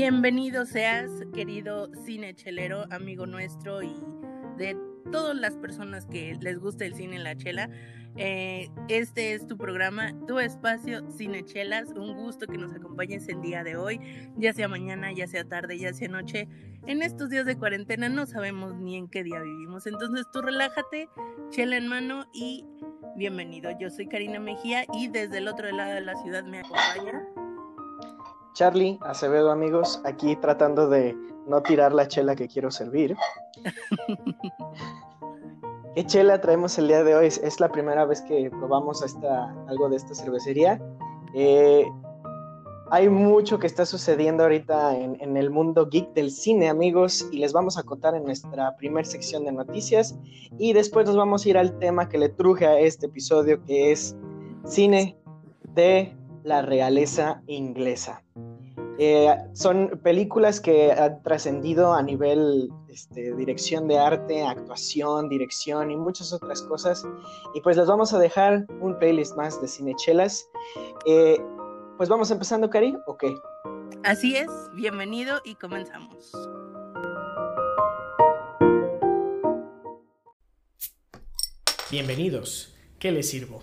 Bienvenido seas, querido cinechelero, amigo nuestro y de todas las personas que les gusta el cine en la chela. Eh, este es tu programa, tu espacio Cinechelas. Un gusto que nos acompañes el día de hoy, ya sea mañana, ya sea tarde, ya sea noche. En estos días de cuarentena no sabemos ni en qué día vivimos. Entonces tú relájate, chela en mano y bienvenido. Yo soy Karina Mejía y desde el otro lado de la ciudad me acompaña. Charlie Acevedo, amigos, aquí tratando de no tirar la chela que quiero servir. ¿Qué chela traemos el día de hoy? Es la primera vez que probamos esta, algo de esta cervecería. Eh, hay mucho que está sucediendo ahorita en, en, el mundo geek del cine, amigos, y les vamos a contar en nuestra primera sección de noticias. Y después nos vamos a ir al tema que le truje a este episodio, que es cine de la realeza inglesa. Eh, son películas que han trascendido a nivel este, dirección de arte, actuación, dirección y muchas otras cosas. Y pues les vamos a dejar un playlist más de cinechelas. Eh, pues vamos empezando, Cari, ¿o qué? Así es, bienvenido y comenzamos. Bienvenidos, ¿qué les sirvo?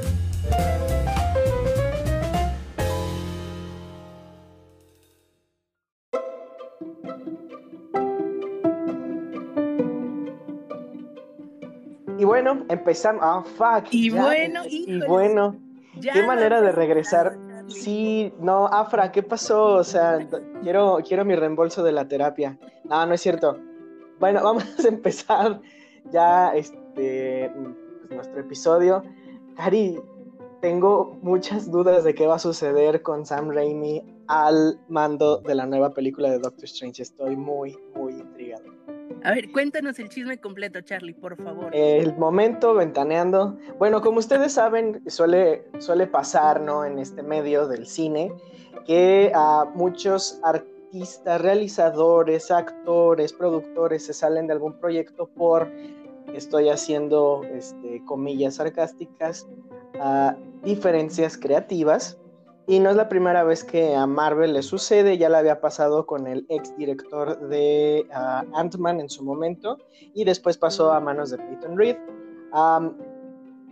Bueno, empezamos. Ah, fuck. Y ya, bueno, Y bueno, ya qué manera de regresar. Sí, no, Afra, ¿qué pasó? O sea, quiero, quiero mi reembolso de la terapia. No, no es cierto. Bueno, vamos a empezar ya este pues, nuestro episodio. Cari, tengo muchas dudas de qué va a suceder con Sam Raimi al mando de la nueva película de Doctor Strange. Estoy muy. A ver, cuéntanos el chisme completo, Charlie, por favor. El momento ventaneando. Bueno, como ustedes saben, suele, suele pasar, ¿no? En este medio del cine, que a muchos artistas, realizadores, actores, productores se salen de algún proyecto por, estoy haciendo este, comillas sarcásticas, a diferencias creativas. Y no es la primera vez que a Marvel le sucede, ya le había pasado con el ex director de uh, Ant-Man en su momento, y después pasó a manos de Peyton Reed.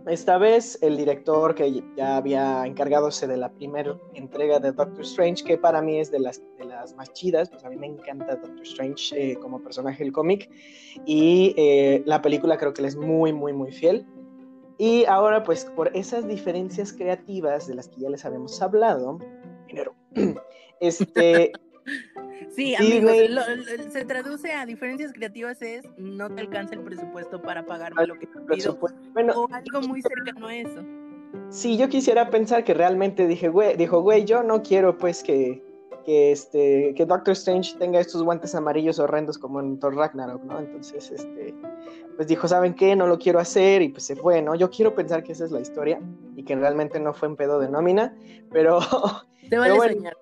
Esta vez el director que ya había encargadose de la primera entrega de Doctor Strange, que para mí es de las, de las más chidas, pues a mí me encanta Doctor Strange eh, como personaje del cómic, y eh, la película creo que le es muy, muy, muy fiel. Y ahora, pues, por esas diferencias creativas de las que ya les habíamos hablado, dinero, este, Sí, Disney- amigos, lo- lo- se traduce a diferencias creativas es no te alcanza el presupuesto para pagarme lo que te pido. Bueno, o algo muy cercano a eso. sí, yo quisiera pensar que realmente dije, güey, dijo, güey, yo no quiero, pues, que, que, este, que Doctor Strange tenga estos guantes amarillos horrendos como en Thor Ragnarok, ¿no? Entonces, este, pues dijo, ¿saben qué? No lo quiero hacer y pues se fue, ¿no? Yo quiero pensar que esa es la historia y que realmente no fue en pedo de nómina, pero Te vale bueno, soñar.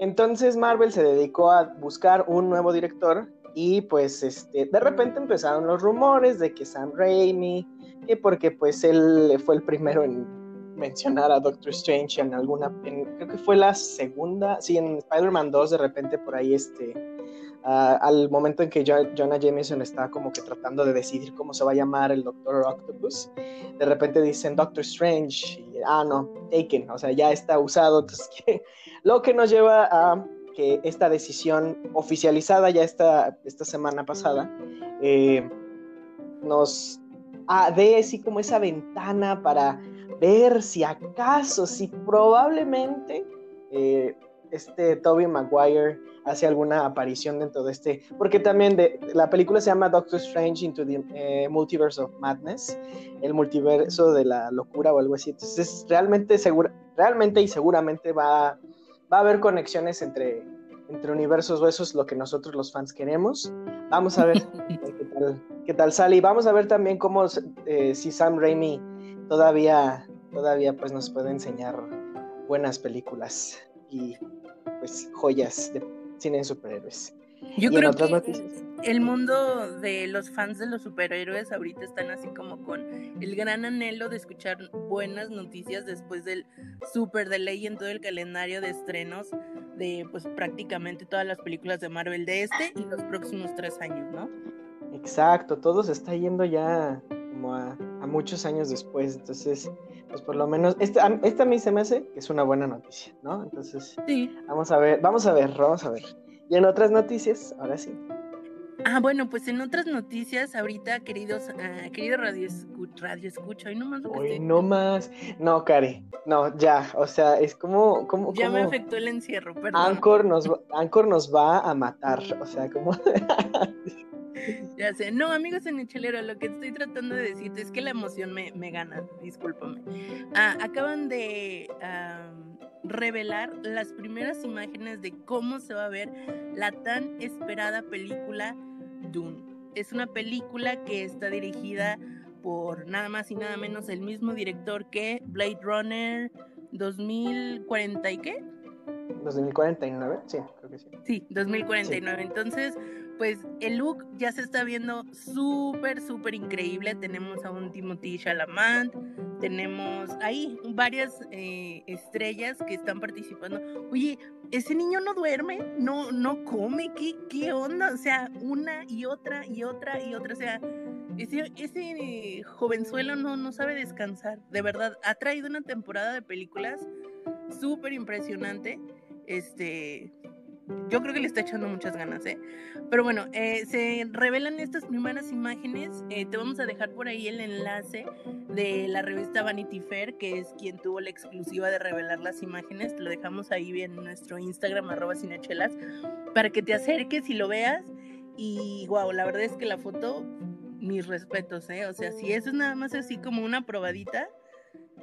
Entonces Marvel se dedicó a buscar un nuevo director y pues este, de repente empezaron los rumores de que Sam Raimi, que porque pues él fue el primero en mencionar a Doctor Strange en alguna, en- creo que fue la segunda, sí, en Spider-Man 2 de repente por ahí este, ah, al momento en que Jo- Jonah Jameson está como que tratando de decidir cómo se va a llamar el Doctor Octopus, de repente dicen Doctor Strange, y, ah no, Taken, o sea, ya está usado, entonces que lo que nos lleva a que esta decisión oficializada ya esta, esta semana pasada eh, nos ah, dé así como esa ventana para ver si acaso, si probablemente eh, este Toby Maguire hace alguna aparición dentro de este, porque también de, la película se llama Doctor Strange into the eh, Multiverse of Madness, el multiverso de la locura o algo así. Entonces, realmente, segura, realmente y seguramente va, va a haber conexiones entre entre universos o eso es lo que nosotros los fans queremos. Vamos a ver qué, tal, sale y vamos a ver también cómo eh, si Sam Raimi todavía, todavía pues nos puede enseñar buenas películas y pues joyas de cine de superhéroes. Yo creo que el mundo de los fans de los superhéroes ahorita están así como con el gran anhelo de escuchar buenas noticias después del super delay en todo el calendario de estrenos de pues prácticamente todas las películas de Marvel de este y los próximos tres años, ¿no? Exacto, todo se está yendo ya como a, muchos años después, entonces pues por lo menos esta, esta a mí se me hace que es una buena noticia, ¿no? Entonces sí. vamos a ver, vamos a ver, vamos a ver. Y en otras noticias, ahora sí. Ah, bueno, pues en otras noticias, ahorita, queridos, uh, querido radio, radio escucha, hoy no más lo que no más. No, Cari, no, ya, o sea, es como. como ya me afectó el encierro, perdón. Anchor nos, Anchor nos va a matar, o sea, como. ya sé, no, amigos en el chelero, lo que estoy tratando de decirte es que la emoción me, me gana, discúlpame. Ah, acaban de revelar las primeras imágenes de cómo se va a ver la tan esperada película Dune. Es una película que está dirigida por nada más y nada menos el mismo director que Blade Runner 2040 y qué? 2049, sí, creo que sí. Sí, 2049. Entonces, pues el look ya se está viendo súper, súper increíble. Tenemos a un Timothy Chalamet, tenemos ahí varias eh, estrellas que están participando. Oye, ese niño no duerme, no, no come, ¿qué, qué onda? O sea, una y otra y otra y otra. O sea, ese, ese jovenzuelo no, no sabe descansar. De verdad, ha traído una temporada de películas súper impresionante. Este, yo creo que le está echando muchas ganas, ¿eh? Pero bueno, eh, se revelan estas primeras imágenes. Eh, te vamos a dejar por ahí el enlace de la revista Vanity Fair, que es quien tuvo la exclusiva de revelar las imágenes. Te lo dejamos ahí en nuestro Instagram, arroba cinechelas, para que te acerques y lo veas. Y wow, la verdad es que la foto, mis respetos, ¿eh? O sea, si eso es nada más así como una probadita,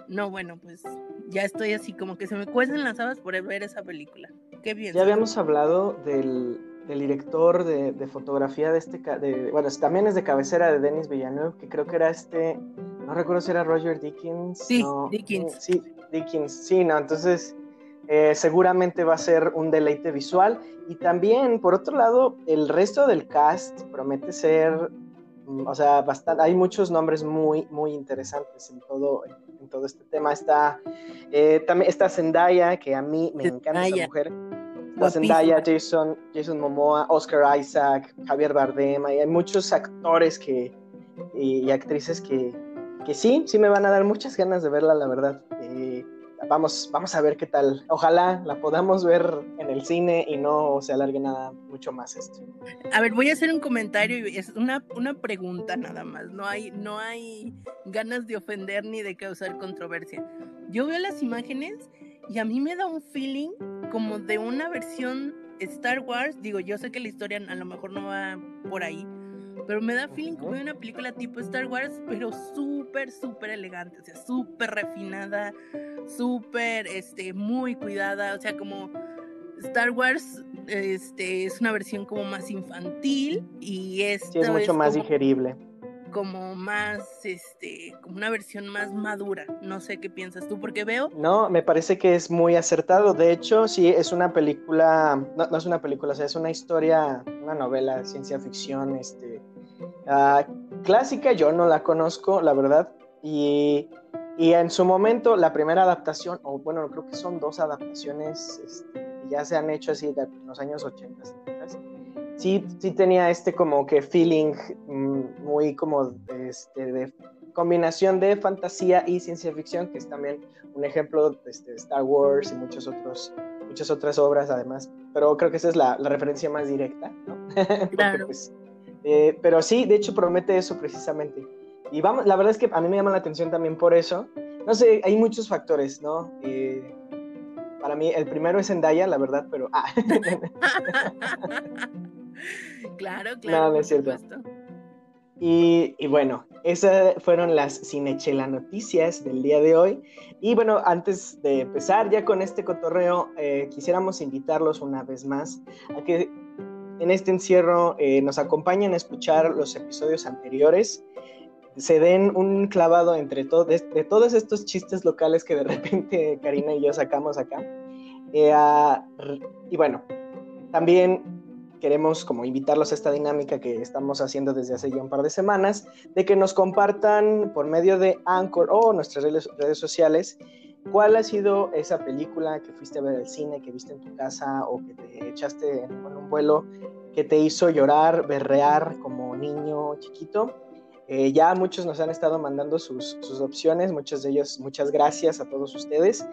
no, bueno, pues ya estoy así como que se me cuecen las habas por ver esa película. Qué bien. Ya habíamos hablado del, director de, fotografía de este, de, bueno, también es de cabecera de Denis Villeneuve, que creo que era este, no recuerdo si era Roger Dickens. Sí, Dickens. Sí, Dickens, sí, no, entonces eh, seguramente va a ser un deleite visual. Y también, por otro lado, el resto del cast promete ser, o sea, bastante, hay muchos nombres muy, muy interesantes en todo, en todo este tema. Está, eh, también está Zendaya, que a mí me encanta esa mujer. Está Zendaya, Jason, Jason Momoa, Oscar Isaac, Javier Bardem. Hay muchos actores que, y, actrices que, que, sí, sí me van a dar muchas ganas de verla, la verdad. Eh, vamos, vamos a ver qué tal. Ojalá la podamos ver en el cine y no se alargue nada mucho más esto. A ver, voy a hacer un comentario y es una, una pregunta nada más. No hay, no hay ganas de ofender ni de causar controversia. Yo veo las imágenes y a mí me da un feeling como de una versión Star Wars. Digo, yo sé que la historia a lo mejor no va por ahí, pero me da feeling como de una película tipo Star Wars, pero súper, súper elegante, o sea, súper refinada, súper, este, muy cuidada, o sea, como Star Wars este, es una versión como más infantil y es mucho más digerible. Como más, este, como una versión más madura. No sé qué piensas tú, porque veo. No, me parece que es muy acertado. De hecho, sí, es una película, no, no es una película, o sea, es una historia, una novela ciencia ficción, este, uh, clásica. Yo no la conozco, la verdad. Y y en su momento, la primera adaptación, o bueno, creo que son dos adaptaciones este, ya se han hecho así en los años 80, sí, sí tenía este como que feeling mm, muy como este, de combinación de fantasía y ciencia ficción, que es también un ejemplo este, de Star Wars y muchos otros, muchas otras obras además. Pero creo que esa es la, la referencia más directa, ¿no? Claro. Pues, eh, pero sí, de hecho promete eso precisamente. Y vamos, la verdad es que a mí me llama la atención también por eso. No sé, hay muchos factores, ¿no? Eh, para mí, el primero es Zendaya, la verdad, pero... Ah. claro, claro. No, no es cierto. Y, y, bueno, esas fueron las Cinechela Noticias del día de hoy. Y bueno, antes de empezar ya con este cotorreo, eh, quisiéramos invitarlos una vez más a que en este encierro eh, nos acompañen a escuchar los episodios anteriores, se den un clavado entre todo, de, todos estos chistes locales que de repente Karina y yo sacamos acá. Eh, y bueno, también queremos como invitarlos a esta dinámica que estamos haciendo desde hace ya un par de semanas, de que nos compartan por medio de Anchor o nuestras redes, redes sociales cuál ha sido esa película que fuiste a ver al cine, que viste en tu casa o que te echaste en un vuelo que te hizo llorar, berrear como niño chiquito. Eh, ya muchos nos han estado mandando sus, sus, opciones, muchos de ellos, muchas gracias a todos ustedes.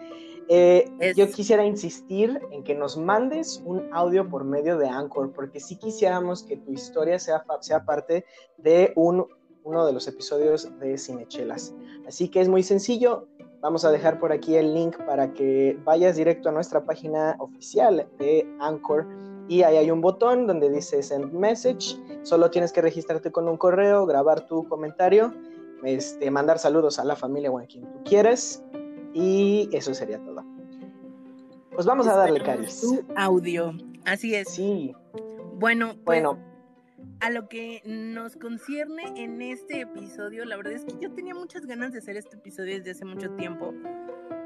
Eh, yo quisiera insistir en que nos mandes un audio por medio de Anchor, porque sí quisiéramos que tu historia sea, sea parte de un, uno de los episodios de Cinechelas. Así que es muy sencillo. Vamos a dejar por aquí el link para que vayas directo a nuestra página oficial de Anchor y ahí hay un botón donde dice Send Message. Solo tienes que registrarte con un correo, grabar tu comentario, este, mandar saludos a la familia o a quien tú quieras y eso sería todo. Pues vamos a darle, Caris. Tu audio, así es. Sí. Bueno, pues, bueno. A lo que nos concierne en este episodio, la verdad es que yo tenía muchas ganas de hacer este episodio desde hace mucho tiempo.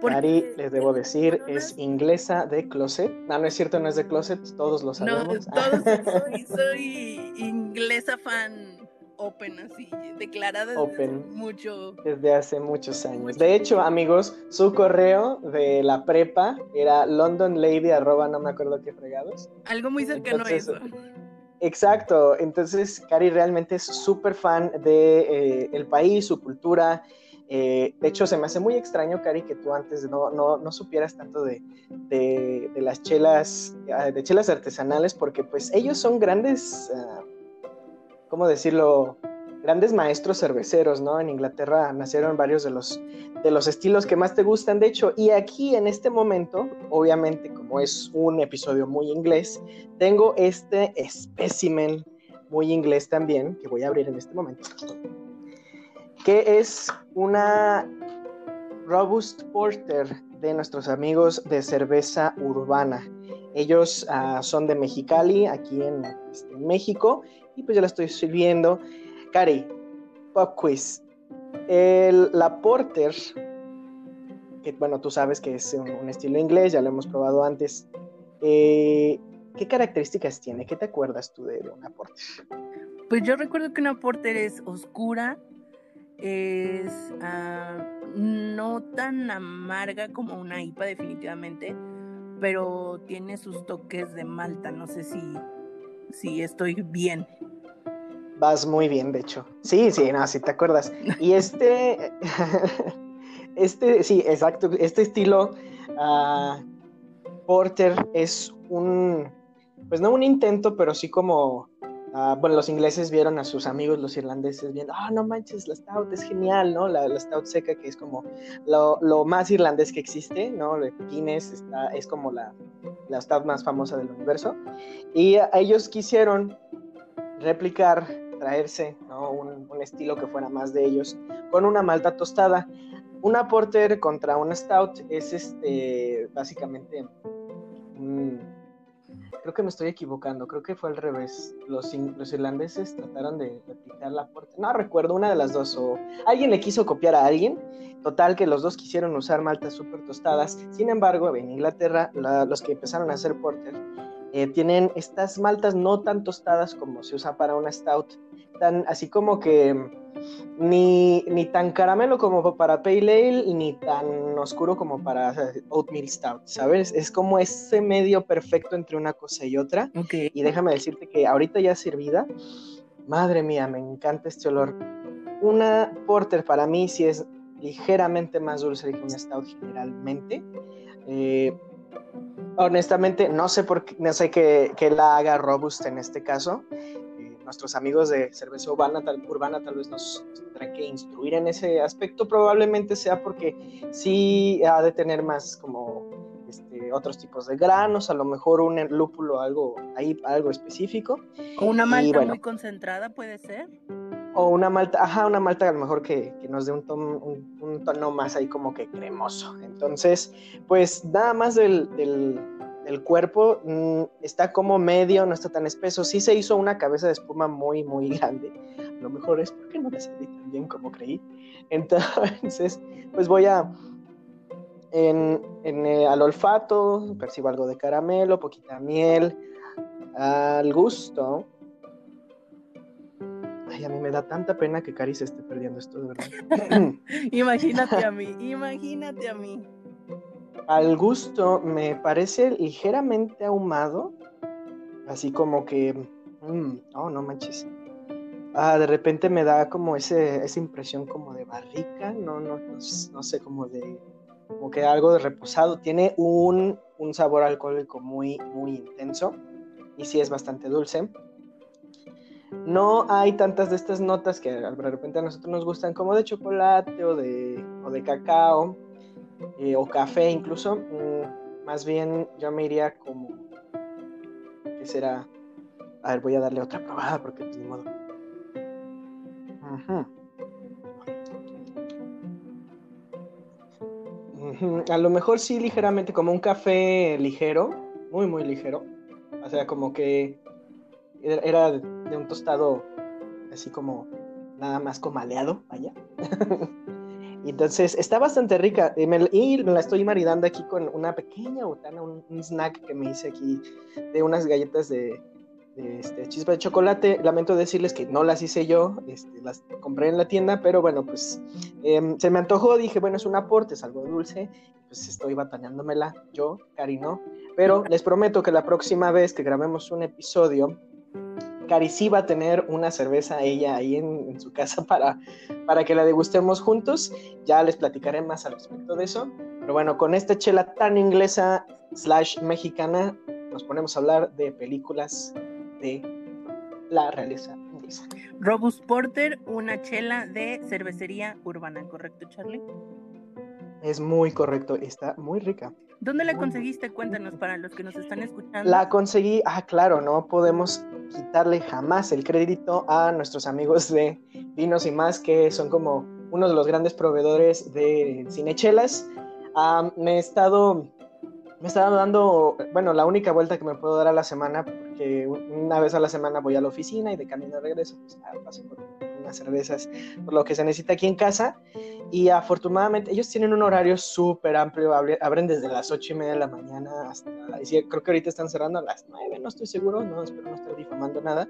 Cari, les debo decir, es inglesa de closet. No, no es cierto, no es de closet, todos lo sabemos. No, todos soy, soy inglesa fan open, así, declarada desde mucho. Desde hace muchos años. De hecho, amigos, su correo de la prepa era londonlady arroba no me acuerdo qué fregados. Algo muy cercano a eso. Exacto, entonces Cari realmente es súper fan de eh, el país, su cultura. Eh, de hecho, se me hace muy extraño, Cari, que tú antes no, no, no supieras tanto de, de, de, las chelas, ah, de chelas artesanales, porque pues ellos son grandes uh, ¿cómo decirlo? Grandes maestros cerveceros, ¿no? En Inglaterra nacieron varios de los, de los estilos que más te gustan, de hecho, y aquí en este momento, obviamente como es un episodio muy inglés, tengo este espécimen muy inglés también, que voy a abrir en este momento, que es una Robust Porter de nuestros amigos de cerveza urbana. Ellos uh, son de Mexicali, aquí en, este, en México, y pues ya la estoy sirviendo. Cari, pop quiz. La Porter, que bueno, tú sabes que es un, estilo inglés, ya lo hemos probado antes. Eh, ¿Qué características tiene? ¿Qué te acuerdas tú de, una Porter? Pues yo recuerdo que una Porter es oscura, es uh, no tan amarga como una IPA definitivamente, pero tiene sus toques de malta. No sé si, si estoy bien. Vas muy bien, de hecho. Sí, sí, no, si te acuerdas. Y este, este, sí, exacto, este estilo uh, Porter es un, pues no un intento, pero sí como, uh, bueno, los ingleses vieron a sus amigos, los irlandeses, viendo, ah, oh, no manches, la stout es genial, ¿no? La, la stout seca, que es como lo, lo, más irlandés que existe, ¿no? De Guinness está, es como la, la stout más famosa del universo. Y ellos quisieron replicar traerse ¿no? un, un, estilo que fuera más de ellos, con una malta tostada. Una porter contra una stout es este básicamente creo que me estoy equivocando, creo que fue al revés. Los, los irlandeses trataron de replicar la porter, no recuerdo una de las dos, o alguien le quiso copiar a alguien. Total que los dos quisieron usar maltas súper tostadas. Sin embargo, en Inglaterra, la, los que empezaron a hacer porter eh, tienen estas maltas no tan tostadas como se usa para una stout, tan así como que ni, ni tan caramelo como para pale ale, ni tan oscuro como para oatmeal stout, ¿sabes? Es como ese medio perfecto entre una cosa y otra. Okay. Y déjame decirte que ahorita ya servida, madre mía, me encanta este olor. Una porter para mí sí es ligeramente más dulce que una stout generalmente. Eh, honestamente no sé por qué, no sé que la haga robust en este caso. Eh, nuestros amigos de cerveza urbana tal, urbana tal vez nos, nos, tendrán que instruir en ese aspecto. Probablemente sea porque sí ha de tener más como este, otros tipos de granos, a lo mejor un lúpulo, algo ahí, algo específico. O una malta bueno, muy concentrada puede ser. O una malta, ajá, una malta a lo mejor que, que nos dé un, tono, más ahí como que cremoso. Entonces, pues nada más del, del, cuerpo mm, está como medio, no está tan espeso. Sí se hizo una cabeza de espuma muy, muy grande. A lo mejor es porque no decidí tan bien como creí. Entonces, pues voy a... En, en, eh, al olfato, percibo algo de caramelo, poquita miel, al gusto, Ay, a mí me da tanta pena que Cari se esté perdiendo esto, de verdad. imagínate a mí, imagínate a mí. Al gusto me parece ligeramente ahumado, así como que, mmm, oh, no manches. Ah, de repente me da como ese, esa impresión como de barrica, no, no, no, no sé, como de, como que algo de reposado. Tiene un, un sabor alcohólico muy, muy intenso y sí es bastante dulce no hay tantas de estas notas que de repente a nosotros nos gustan como de chocolate o de, o de cacao eh, o café incluso. Mm, más bien yo me iría como, ¿qué será? A ver, voy a darle otra probada porque pues ni modo. A lo mejor sí ligeramente como un café ligero, muy muy ligero. O sea, como que era de un tostado así como nada más comaleado, vaya. y entonces está bastante rica. Y me, la estoy maridando aquí con una pequeña botana, un, snack que me hice aquí de unas galletas de, este, chispa de chocolate. Lamento decirles que no las hice yo, este, las compré en la tienda, pero bueno, pues em, se me antojó. Dije, bueno, es un aporte, es algo dulce. Pues estoy batallándomela yo, Cari no. Pero les prometo que la próxima vez que grabemos un episodio, Cari sí va a tener una cerveza ella ahí en, su casa para, para que la degustemos juntos. Ya les platicaré más al respecto de eso. Pero bueno, con esta chela tan inglesa slash mexicana, nos ponemos a hablar de películas de la realeza inglesa. Robust Porter, una chela de cervecería urbana, ¿correcto, Charlie? Es muy correcto, está muy rica. ¿Dónde la conseguiste? Cuéntanos para los que nos están escuchando. La conseguí, ah, claro, no podemos quitarle jamás el crédito a nuestros amigos de Vinos y más, que son como uno de los grandes proveedores de cinechelas. me he estado me he estado dando, bueno, la única vuelta que me puedo dar a la semana, porque una vez a la semana voy a la oficina y de camino regreso, pues ah, paso por unas cervezas, por lo que se necesita aquí en casa. Y afortunadamente ellos tienen un horario súper amplio, abren desde las ocho y media de la mañana hasta, creo que ahorita están cerrando a las nueve, no estoy seguro, no, espero no estar difamando nada.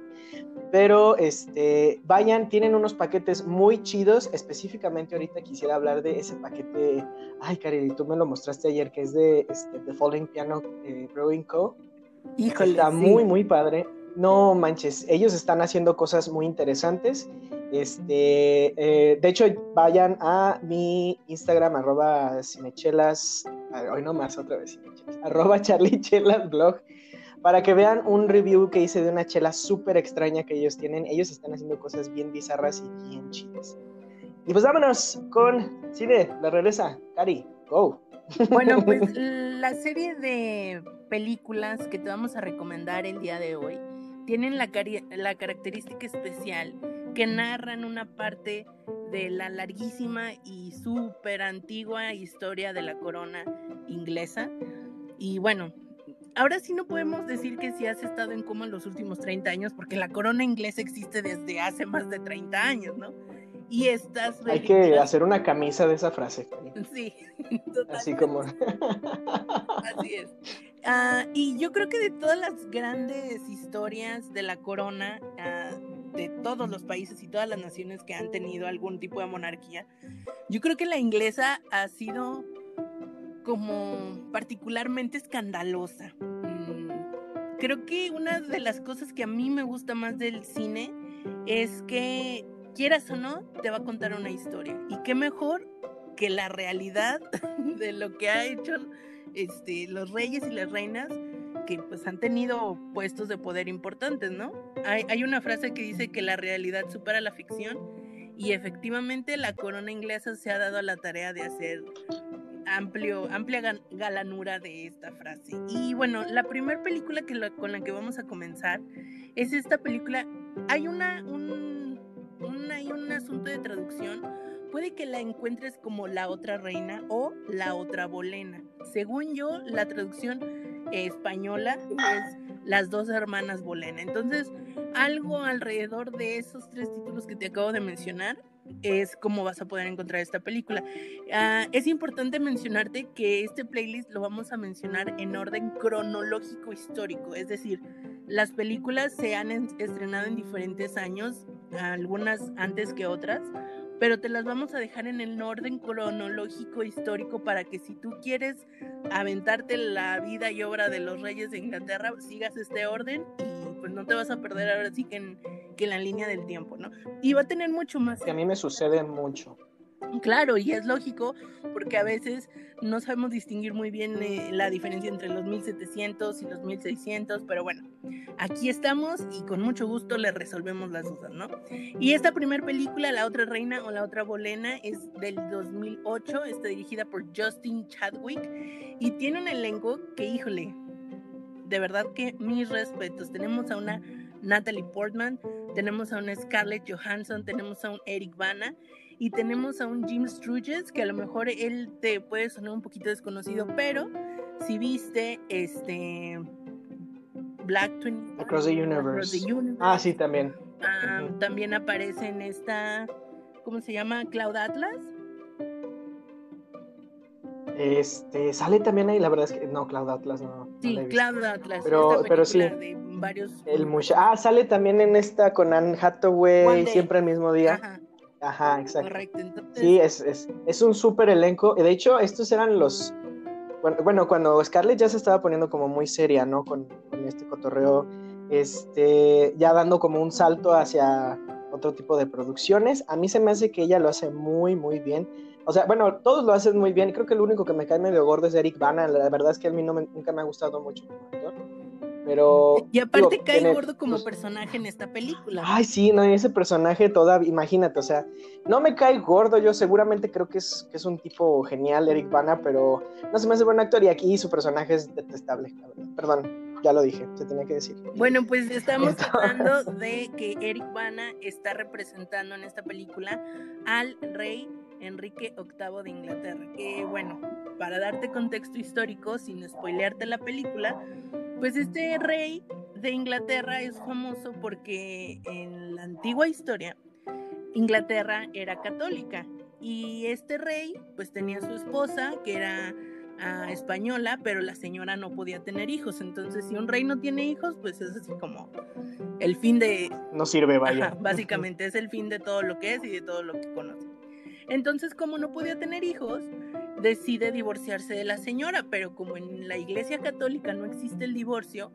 Pero este, vayan, tienen unos paquetes muy chidos, específicamente ahorita quisiera hablar de ese paquete, ay Cari, tú me lo mostraste ayer, que es de este, The Falling Piano eh, Brewing Co. Híjole, Está muy, muy padre. No manches, ellos están haciendo cosas muy interesantes este, eh, de hecho, vayan a mi Instagram, arroba cinechelas, hoy no más otra vez, arroba charlichelas blog, para que vean un review que hice de una chela súper extraña que ellos tienen. Ellos están haciendo cosas bien bizarras y bien chidas. Y pues vámonos con Cine, la regresa. Cari, go. Bueno, pues la serie de películas que te vamos a recomendar el día de hoy tienen la, característica especial que narran una parte de la larguísima y súper antigua historia de la corona inglesa. Y bueno, ahora sí no podemos decir que si has estado en coma en los últimos 30 años, porque la corona inglesa existe desde hace más de 30 años, ¿no? Y estas... Hay que hacer una camisa de esa frase. Sí, totalmente. Así como... Así es. Ah, y yo creo que de todas las grandes historias de la corona, uh, de todos los países y todas las naciones que han tenido algún tipo de monarquía, yo creo que la inglesa ha sido como particularmente escandalosa. Mm, creo que una de las cosas que a mí me gusta más del cine es que, quieras o no, te va a contar una historia. Y qué mejor que la realidad de lo que ha hecho este, los reyes y las reinas que pues han tenido puestos de poder importantes, ¿no? Hay, hay una frase que dice que la realidad supera la ficción y efectivamente la corona inglesa se ha dado a la tarea de hacer amplio, amplia galanura de esta frase. Y bueno, la primera película que con la que vamos a comenzar es esta película. Hay una, una momento de traducción, puede que la encuentres como la otra reina o la otra bolena. Según yo, la traducción española es las dos hermanas bolena. Entonces, algo alrededor de esos tres títulos que te acabo de mencionar es como vas a poder encontrar esta película. Ah, es importante mencionarte que este playlist lo vamos a mencionar en orden cronológico histórico, es decir, las películas se han estrenado en diferentes años, algunas antes que otras, pero te las vamos a dejar en el orden cronológico histórico para que si tú quieres aventarte la vida y obra de los reyes de Inglaterra, sigas este orden y pues no te vas a perder ahora sí que en, que en la línea del tiempo, ¿no? Y va a tener mucho más. Que a mí me sucede mucho. Claro, y es lógico porque a veces no sabemos distinguir muy bien eh, la diferencia entre los 1700 y los 1600, pero bueno, aquí estamos y con mucho gusto le resolvemos las dudas, ¿no? Y esta primera película, La otra reina o La otra bolena, es del 2008, está dirigida por Justin Chadwick y tiene un elenco que, híjole, de verdad que mis respetos. Tenemos a una Natalie Portman, tenemos a una Scarlett Johansson, tenemos a un Eric Bana y tenemos a un Jim Sturges que a lo mejor él te puede sonar un poquito desconocido, pero si viste este Black Twin Across the Universe. Ah, sí, también. Ah, también aparece en esta, ¿cómo se llama? Cloud Atlas. Este, sale también ahí, la verdad es que no, Cloud Atlas no. Sí, Cloud Atlas. Pero, pero sí. varios... El ah, sale también en esta con Anne Hathaway, siempre el mismo día. Ajá. Ajá, exacto. Correcto, entonces... Sí, es, es, es un súper elenco. De hecho, estos eran los... Bueno, cuando Scarlett ya se estaba poniendo como muy seria, ¿no? Con, con este cotorreo, este, ya dando como un salto hacia otro tipo de producciones. A mí se me hace que ella lo hace muy, muy bien. O sea, bueno, todos lo hacen muy bien. Creo que el único que me cae medio gordo es Eric Bana. La verdad es que a mí no nunca me ha gustado mucho como actor. Pero. Y aparte cae gordo como personaje en esta película. Ay, sí, no, ese personaje todavía, imagínate, o sea, no me cae gordo, yo seguramente creo que es, que es un tipo genial, Eric Bana, pero no se me hace buen actor y aquí su personaje es detestable, Perdón, ya lo dije, se tenía que decir. Bueno, pues estamos hablando de que Eric Bana está representando en esta película al rey Enrique VIII de Inglaterra. Que bueno, para darte contexto histórico, sin spoilearte la película, pues este rey de Inglaterra es famoso porque en la antigua historia Inglaterra era católica y este rey pues tenía su esposa que era ah, española, pero la señora no podía tener hijos. Entonces, si un rey no tiene hijos, pues es así como el fin de... No sirve, vaya. básicamente es el fin de todo lo que es y de todo lo que conoce. Entonces, como no podía tener hijos, decide divorciarse de la señora, pero como en la iglesia católica no existe el divorcio,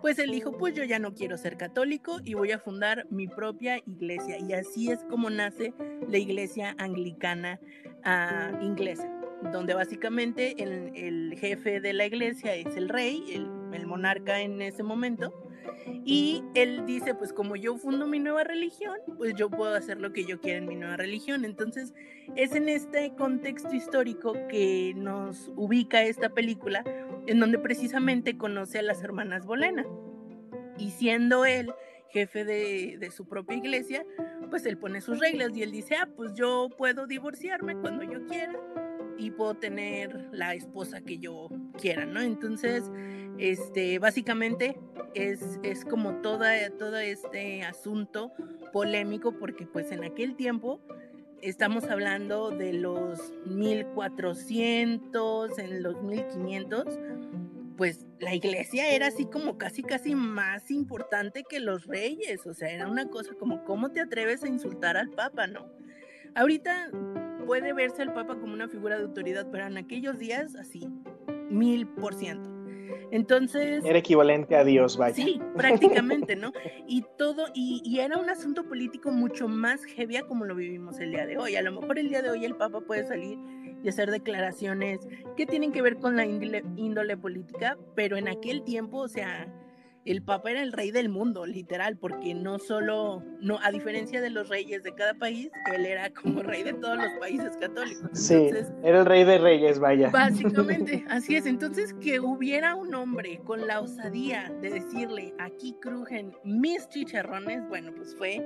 pues él dijo, pues yo ya no quiero ser católico y voy a fundar mi propia iglesia. Y así es como nace la iglesia anglicana ah, inglesa, donde básicamente el, jefe de la iglesia es el rey, el monarca en ese momento, y él dice, pues como yo fundo mi nueva religión, pues yo puedo hacer lo que yo quiera en mi nueva religión. Entonces es en este contexto histórico que nos ubica esta película, en donde precisamente conoce a las hermanas Bolena. Y siendo él jefe de, su propia iglesia, pues él pone sus reglas y él dice, ah, pues yo puedo divorciarme cuando yo quiera y puedo tener la esposa que yo quiera, ¿no? Entonces, este, básicamente es, es como toda, todo este asunto polémico porque pues en aquel tiempo estamos hablando de los 1400, en los 1500, pues la iglesia era así como casi casi más importante que los reyes, o sea, era una cosa como cómo te atreves a insultar al papa, ¿no? Ahorita puede verse al Papa como una figura de autoridad, pero en aquellos días así, mil por ciento. Entonces... Era equivalente a Dios, vaya. Sí, prácticamente, ¿no? Y todo, y, era un asunto político mucho más heavy como lo vivimos el día de hoy. A lo mejor el día de hoy el Papa puede salir y hacer declaraciones que tienen que ver con la índole política, pero en aquel tiempo, o sea, el Papa era el rey del mundo, literal, porque no solo, no, a diferencia de los reyes de cada país, él era como rey de todos los países católicos. sí, era el rey de reyes, vaya. Básicamente, así es. Entonces, que hubiera un hombre con la osadía de decirle, aquí crujen mis chicharrones, bueno, pues fue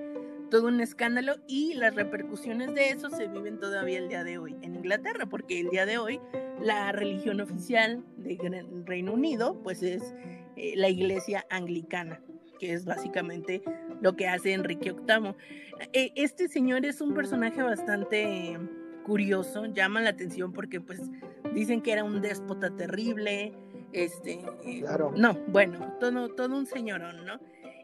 todo un escándalo y las repercusiones de eso se viven todavía el día de hoy en Inglaterra, porque el día de hoy la religión oficial de Reino Unido pues es eh, la iglesia anglicana, que es básicamente lo que hace Enrique VIII. Eh, este señor es un personaje bastante curioso, llama la atención porque pues dicen que era un déspota terrible, este, claro. no, bueno, todo, todo un señorón, ¿no?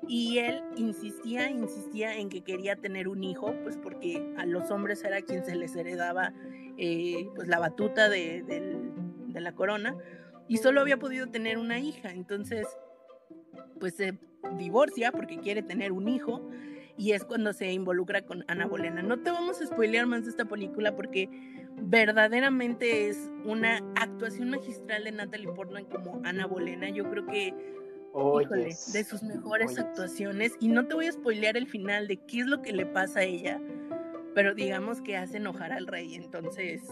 Y él insistía, insistía en que quería tener un hijo, pues porque a los hombres era quien se les heredaba eh, pues la batuta de, de la corona y solo había podido tener una hija, entonces pues se divorcia porque quiere tener un hijo y es cuando se involucra con Ana Bolena. No te vamos a spoilear más de esta película porque verdaderamente es una actuación magistral de Natalie Portman como Ana Bolena. Yo creo que híjole, de sus mejores actuaciones y no te voy a spoilear el final de qué es lo que le pasa a ella, pero digamos que hace enojar al rey, entonces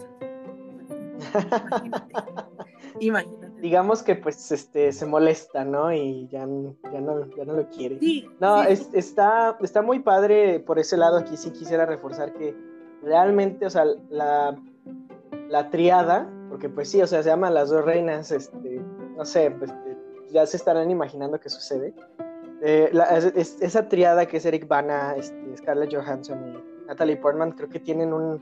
imagínate. Digamos que pues este se molesta, ¿no? Y ya, ya, no, ya no lo quiere. no, está, está muy padre por ese lado. Aquí sí quisiera reforzar que realmente, o sea, la, la triada, porque pues sí, o sea, se llaman las dos reinas, este, no sé, pues, ya se estarán imaginando qué sucede. Eh, esa triada que es Eric Bana, este, Scarlett Johansson y Natalie Portman, creo que tienen un.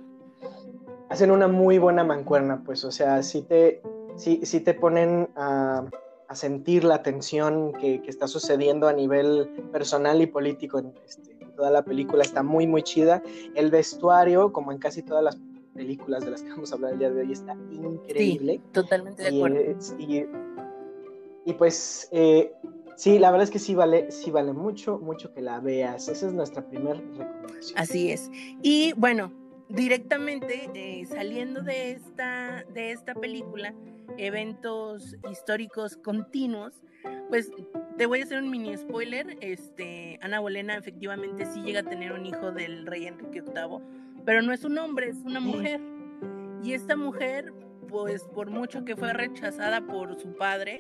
hacen una muy buena mancuerna, pues, o sea, sí te, sí, sí te ponen a, a sentir la tensión que, que, está sucediendo a nivel personal y político en, este, toda la película. Está muy, muy chida. El vestuario, como en casi todas las películas de las que vamos a hablar el día de hoy, está increíble. totalmente de acuerdo. y, y pues eh, sí, la verdad es que sí vale, sí vale mucho, mucho que la veas. Esa es nuestra primera recomendación. Así es. Y bueno, directamente eh, saliendo de esta, de esta película, eventos históricos continuos, pues te voy a hacer un mini spoiler. Este, Ana Bolena efectivamente sí llega a tener un hijo del rey Enrique VIII, pero no es un hombre, es una mujer. Y esta mujer, pues por mucho que fue rechazada por su padre,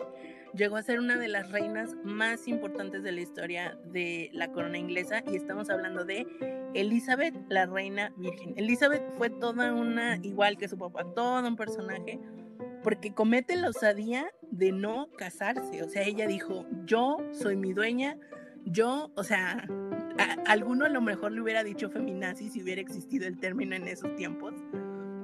llegó a ser una de las reinas más importantes de la historia de la corona inglesa y estamos hablando de Elizabeth, la reina virgen. Elizabeth fue toda una, igual que su papá, todo un personaje, porque comete la osadía de no casarse. O sea, ella dijo, yo soy mi dueña, yo, o sea, a, alguno a lo mejor le hubiera dicho feminazi si hubiera existido el término en esos tiempos,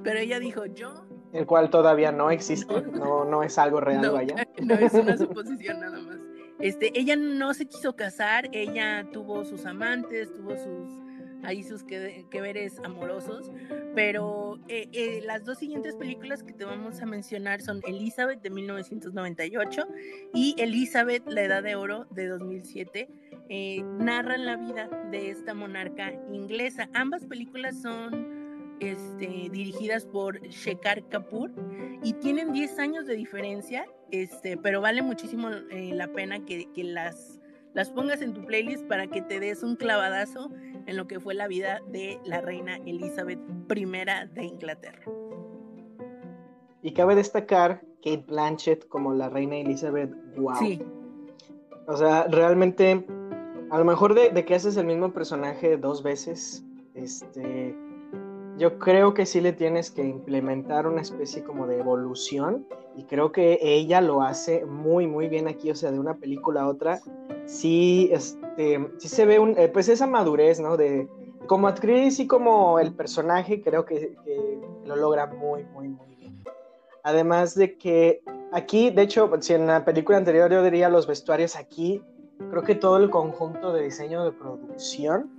pero ella dijo, yo el cual todavía no existe, no, no es algo real, no, vaya. No es una suposición nada más. Este, ella no se quiso casar, ella tuvo sus amantes, tuvo sus ahí sus que, que veres amorosos, pero eh, eh, las dos siguientes películas que te vamos a mencionar son Elizabeth de 1998 y Elizabeth, la Edad de Oro de 2007. Eh, narran la vida de esta monarca inglesa. Ambas películas son este, dirigidas por Shekhar Kapoor y tienen 10 años de diferencia, este, pero vale muchísimo eh, la pena que, que, las, las pongas en tu playlist para que te des un clavadazo en lo que fue la vida de la reina Elizabeth I de Inglaterra. Y cabe destacar Kate Blanchett como la reina Elizabeth, wow. Sí. O sea, realmente, a lo mejor de, de que haces el mismo personaje dos veces, este, yo creo que sí le tienes que implementar una especie como de evolución y creo que ella lo hace muy muy bien aquí, o sea, de una película a otra, sí, este, sí se ve un, eh, pues esa madurez, ¿no? De como actriz y como el personaje, creo que, lo logra muy muy muy bien. Además de que aquí, de hecho, si en la película anterior yo diría los vestuarios aquí, creo que todo el conjunto de diseño de producción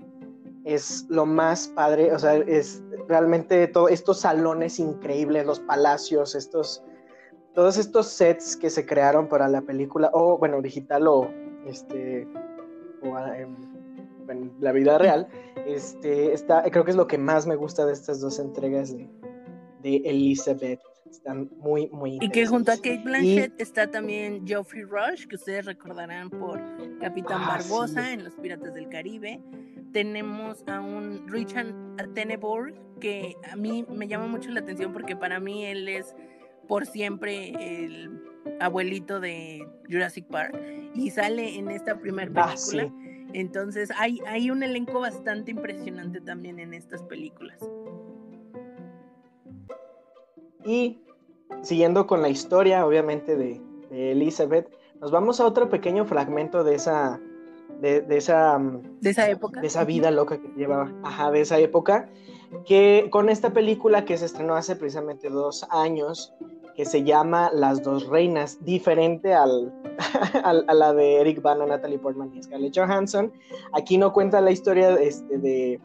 es lo más padre, o sea, es realmente todos estos salones increíbles, los palacios, estos, todos estos sets que se crearon para la película, o bueno, digital o este, o ah, en, la vida real, este, está, creo que es lo que más me gusta de estas dos entregas de, de Elizabeth. Están muy, muy Y que junto a Kate Blanchett está también Geoffrey Rush, que ustedes recordarán por Capitán ah, Barbosa en Los Piratas del Caribe tenemos a un Richard Attenborough que a mí me llama mucho la atención porque para mí él es por siempre el abuelito de Jurassic Park y sale en esta primera ah, película Entonces hay, hay un elenco bastante impresionante también en estas películas. Y siguiendo con la historia, obviamente, de, de Elizabeth, nos vamos a otro pequeño fragmento de esa, de, esa, mm, de esa época. De esa vida loca que llevaba, ajá, de esa época, que con esta película que se estrenó hace precisamente dos años, que se llama Las dos reinas, diferente al, a la de Eric Bana, Natalie Portman y Scarlett Johansson. Aquí no cuenta la historia este, de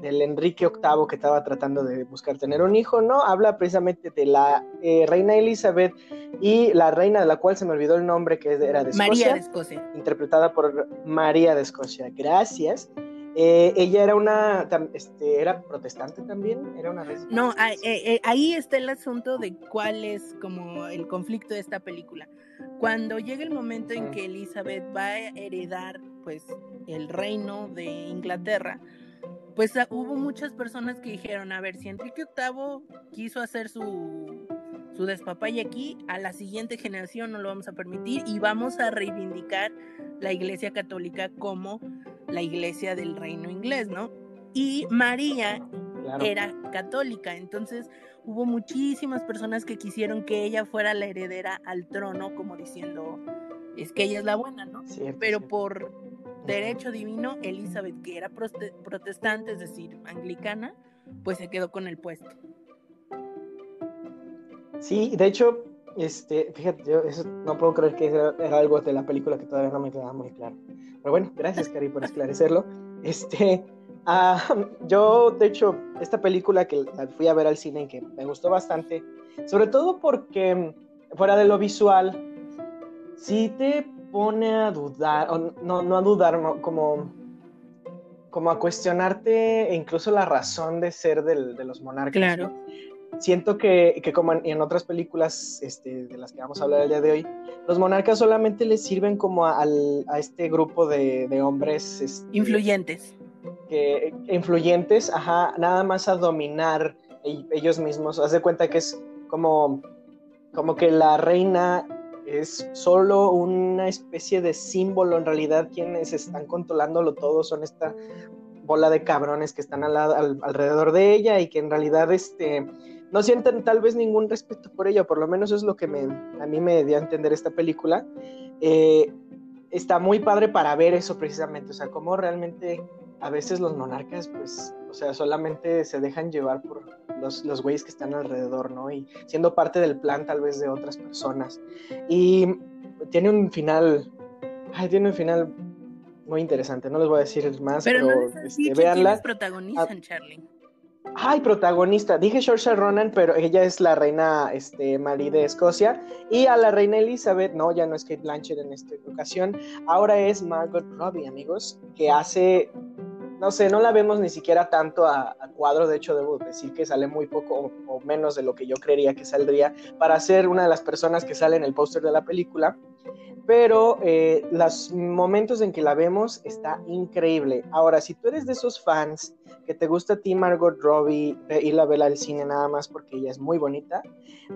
del Enrique VIII que estaba tratando de buscar tener un hijo, no, habla precisamente de la eh, reina Elizabeth y la reina de la cual se me olvidó el nombre que era de Escocia. María de Escocia. Interpretada por María de Escocia. Gracias. Eh, ella era una, este, era protestante también, era una No, eh, ahí está el asunto de cuál es como el conflicto de esta película. Cuando llega el momento en que Elizabeth va a heredar, pues, el reino de Inglaterra, pues ah, hubo muchas personas que dijeron, a ver, si Enrique VIII quiso hacer su, su despapalle aquí, a la siguiente generación no lo vamos a permitir y vamos a reivindicar la Iglesia Católica como la Iglesia del Reino Inglés, ¿no? Y María era católica, entonces hubo muchísimas personas que quisieron que ella fuera la heredera al trono, como diciendo, es que ella es la buena, ¿no? Pero por derecho divino, Elizabeth, que era protestante, es decir, anglicana, pues se quedó con el puesto. Sí, de hecho, este, fíjate, yo eso no puedo creer que era, algo de la película que todavía no me quedaba muy claro. Pero bueno, gracias, Cari, por esclarecerlo. Este, ah, yo, de hecho, esta película que fui a ver al cine y que me gustó bastante, sobre todo porque fuera de lo visual, sí te pone a dudar, o no, no a dudar, como, como a cuestionarte incluso la razón de ser de los monarcas. Claro. Siento que, que como en, otras películas este, de las que vamos a hablar el día de hoy, los monarcas solamente les sirven como a, a este grupo de, de hombres... Este, influyentes. Que, influyentes, ajá, nada más a dominar ellos mismos. Haz de cuenta que es como, como que la reina es solo una especie de símbolo, en realidad quienes están controlándolo todo son esta bola de cabrones que están al, alrededor de ella y que en realidad este, no sienten tal vez ningún respeto por ella, por lo menos es lo que me, a mí me dio a entender esta película. Eh, está muy padre para ver eso precisamente, o sea, cómo realmente a veces los monarcas, pues, o sea, solamente se dejan llevar por los, los güeyes que están alrededor, ¿no? Y siendo parte del plan tal vez de otras personas. Y tiene un final, ay, tiene un final muy interesante, no les voy a decir más, pero, pero no este, veanla. protagonizan, ah, Charlie? Ay, protagonista. Dije Saoirse Ronan, pero ella es la reina este, Marie de Escocia. Y a la reina Elizabeth, no, ya no es Kate Blanchett en esta ocasión. Ahora es Margot Robbie, amigos, que hace no sé, no la vemos ni siquiera tanto a, cuadro, de hecho debo decir que sale muy poco o, menos de lo que yo creería que saldría para ser una de las personas que sale en el póster de la película, pero eh, los momentos en que la vemos está increíble. Ahora, si tú eres de esos fans que te gusta a ti Margot Robbie y la vela al cine nada más porque ella es muy bonita,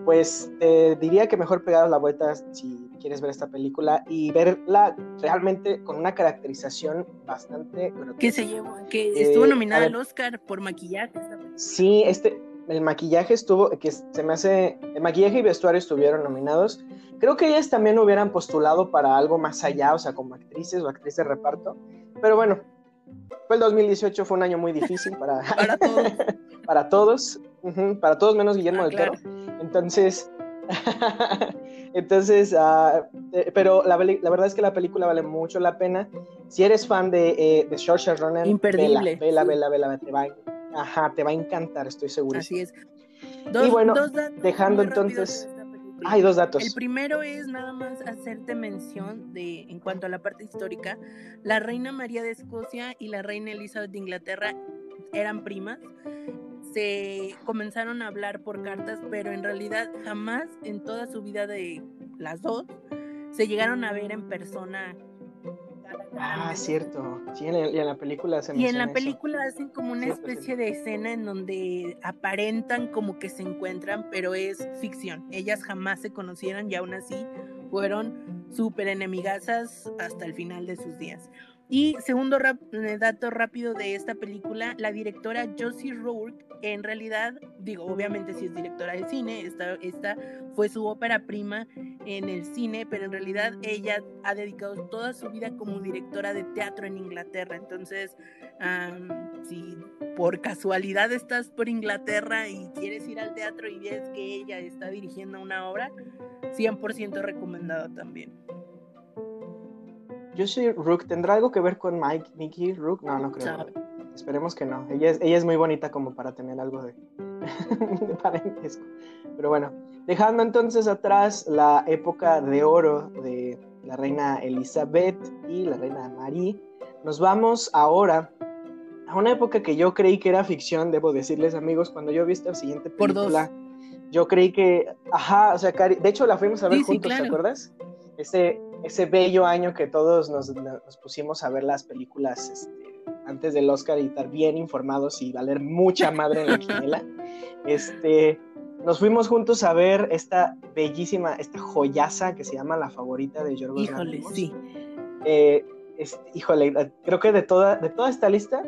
pues te diría que mejor pegar la vuelta si quieres ver esta película y verla realmente con una caracterización bastante que se llevó, que eh, estuvo nominada al Oscar por maquillaje. Sí, este, el maquillaje estuvo, que se me hace, el maquillaje y vestuario estuvieron nominados. Creo que ellas también hubieran postulado para algo más allá, o sea, como actrices o actrices de reparto, pero bueno, fue el 2018, fue un año muy difícil para, para todos. para todos, para todos menos Guillermo ah, del Toro. Entonces, entonces, uh, pero la, la, verdad es que la película vale mucho la pena. Si eres fan de, eh, de Saoirse Ronan, Imperdible. Vela, vela, vela, vela, te va, ajá, te va a encantar, estoy seguro. Así es. y bueno, dejando entonces... Hay dos datos. El primero es nada más hacerte mención de, en cuanto a la parte histórica, la reina María de Escocia y la reina Elizabeth de Inglaterra eran primas. Se comenzaron a hablar por cartas, pero en realidad jamás en toda su vida de las dos se llegaron a ver en persona Ah, cierto. Sí, en, y en la película se Y en la película hacen como una especie de escena en donde aparentan como que se encuentran, pero es ficción. Ellas jamás se conocieron y aún así fueron súper enemigazas hasta el final de sus días. Y segundo eh, dato rápido de esta película, la directora Josie Rourke, en realidad, digo, obviamente sí es directora de cine, esta, esta fue su ópera prima en el cine, pero en realidad ella ha dedicado toda su vida como directora de teatro en Inglaterra. Entonces, si por casualidad estás por Inglaterra y quieres ir al teatro y ves que ella está dirigiendo una obra, 100% recomendada también. Josie Rook, ¿tendrá algo que ver con Mike, Mickey Rook? No, no creo. Esperemos que no. Ella es, ella es muy bonita como para tener algo de, de parentesco. Pero bueno, dejando entonces atrás la época de oro de la reina Elizabeth y la reina Marie, nos vamos ahora a una época que yo creí que era ficción, debo decirles amigos, cuando yo vi esta siguiente película, yo creí que, ajá, o sea, de hecho la fuimos a ver juntos, ¿te acuerdas? Ese, ese bello año que todos nos, pusimos a ver las películas este, antes del Oscar y estar bien informados y valer mucha madre en la quiniela. Este, nos fuimos juntos a ver esta bellísima, esta joyaza que se llama La Favorita de Yorgos Híjole, sí. Eh, híjole, creo que de toda, de toda esta lista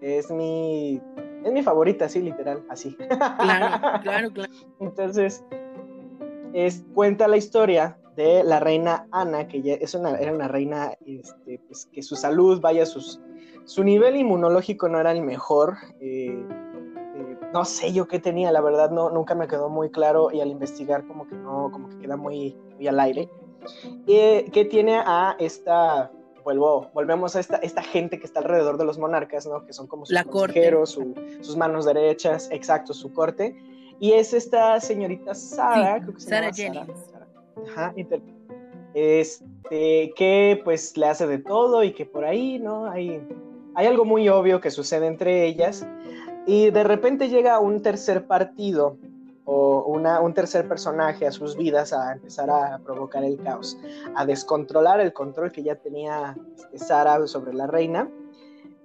es mi, es mi favorita, sí, literal, así. Claro, claro, claro. Entonces, es, cuenta la historia de la reina Ana, que ya es una, era una reina este, pues, que su salud, vaya, sus, su nivel inmunológico no era el mejor. Eh, eh, no sé yo qué tenía, la verdad no, nunca me quedó muy claro y al investigar como que no, como que queda muy, muy al aire. Eh, que tiene a esta, vuelvo, volvemos a esta, esta gente que está alrededor de los monarcas, ¿no? Que son como sus consejeros, sus manos derechas, exacto, su corte. Y es esta señorita Sara, creo que se llama Jennings. Ajá, este, que pues le hace de todo y que por ahí, ¿no? Hay, hay algo muy obvio que sucede entre ellas y de repente llega un tercer partido o una, un tercer personaje a sus vidas a empezar a provocar el caos, a descontrolar el control que ya tenía este, Sara sobre la reina,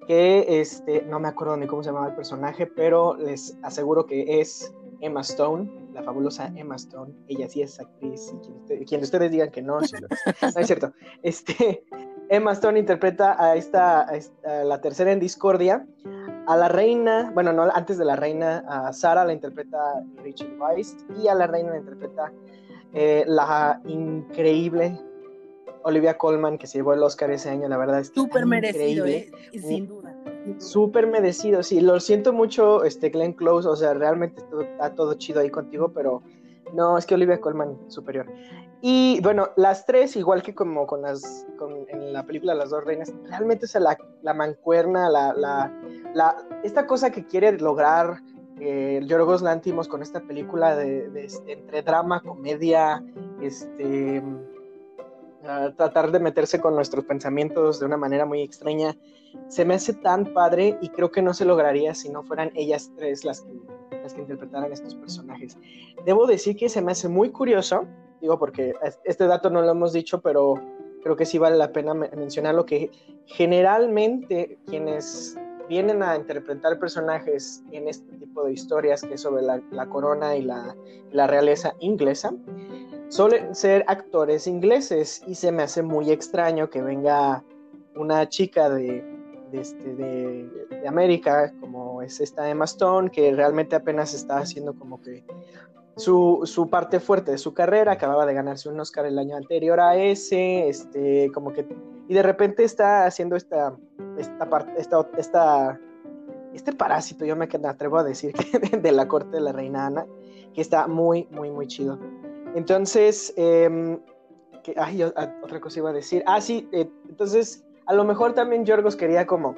que este, no me acuerdo ni cómo se llamaba el personaje, pero les aseguro que es Emma Stone, la fabulosa Emma Stone. Ella sí es actriz, y quien, ustedes digan que no, no, es cierto. Este, Emma Stone interpreta a esta, la tercera en discordia. A la reina, bueno, no, antes de la reina, a Sara la interpreta Rachel Weisz y a la reina la interpreta eh, la increíble Olivia Colman, que se llevó el Oscar ese año, la verdad es súper merecido, eh, sin duda. Súper merecido, sí, lo siento mucho, este Glenn Close, o sea, realmente está todo chido ahí contigo, pero no, es que Olivia Colman superior. Y bueno, las tres, igual que como con las, en la película Las dos reinas, realmente es la, la mancuerna, la, la, esta cosa que quiere lograr eh, Yorgos Lantimos con esta película de, entre drama, comedia, este tratar de meterse con nuestros pensamientos de una manera muy extraña, se me hace tan padre y creo que no se lograría si no fueran ellas tres las que, las que interpretaran estos personajes. Debo decir que se me hace muy curioso, digo porque este dato no lo hemos dicho, pero creo que sí vale la pena mencionarlo, que generalmente quienes vienen a interpretar personajes en este tipo de historias que es sobre la, la corona y la, la realeza inglesa, suelen ser actores ingleses y se me hace muy extraño que venga una chica de, de, este, de, América, como es esta Emma Stone, que realmente apenas está haciendo como que su, su, parte fuerte de su carrera, acababa de ganarse un Oscar el año anterior a ese, este, como que, y de repente está haciendo esta, esta parte, esta, esta, este parásito, yo me atrevo a decir, de la corte de la reina Ana, que está muy, muy, muy chido. Entonces, eh, que, ay, otra cosa iba a decir. Ah, sí, eh, entonces, a lo mejor también Yorgos quería como,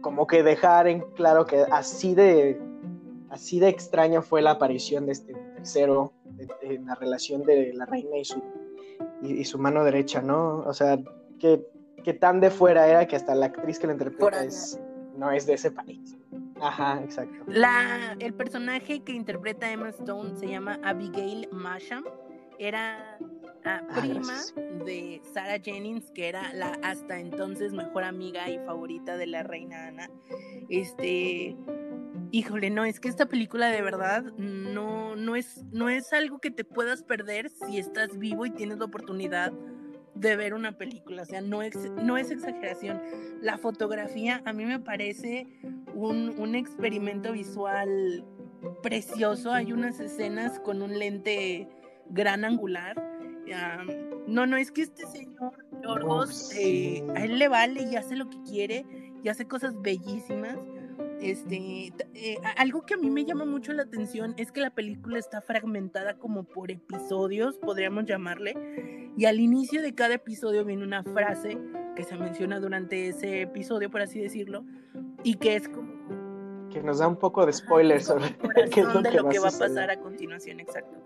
como que dejar en claro que así de, así de extraña fue la aparición de este tercero en la relación de la reina y su, y, su mano derecha, ¿no? O sea, que, que, tan de fuera era que hasta la actriz que la interpreta es, no es de ese país. Ajá, exacto. La, el personaje que interpreta Emma Stone se llama Abigail Masham. Era ah, prima de Sarah Jennings, que era la hasta entonces mejor amiga y favorita de la reina Ana. Este, híjole, no, es que esta película de verdad no, no, es, no es algo que te puedas perder si estás vivo y tienes la oportunidad de ver una película, o sea, no, no es exageración. La fotografía a mí me parece un, un experimento visual precioso, hay unas escenas con un lente gran angular. No, no, es que este señor Yorgos, eh, a él le vale y hace lo que quiere y hace cosas bellísimas. Este, eh, algo que a mí me llama mucho la atención es que la película está fragmentada como por episodios, podríamos llamarle, y al inicio de cada episodio viene una frase que se menciona durante ese episodio, por así decirlo, y que es como que nos da un poco de spoilers sobre qué es lo de que, lo que va a pasar a continuación, exacto.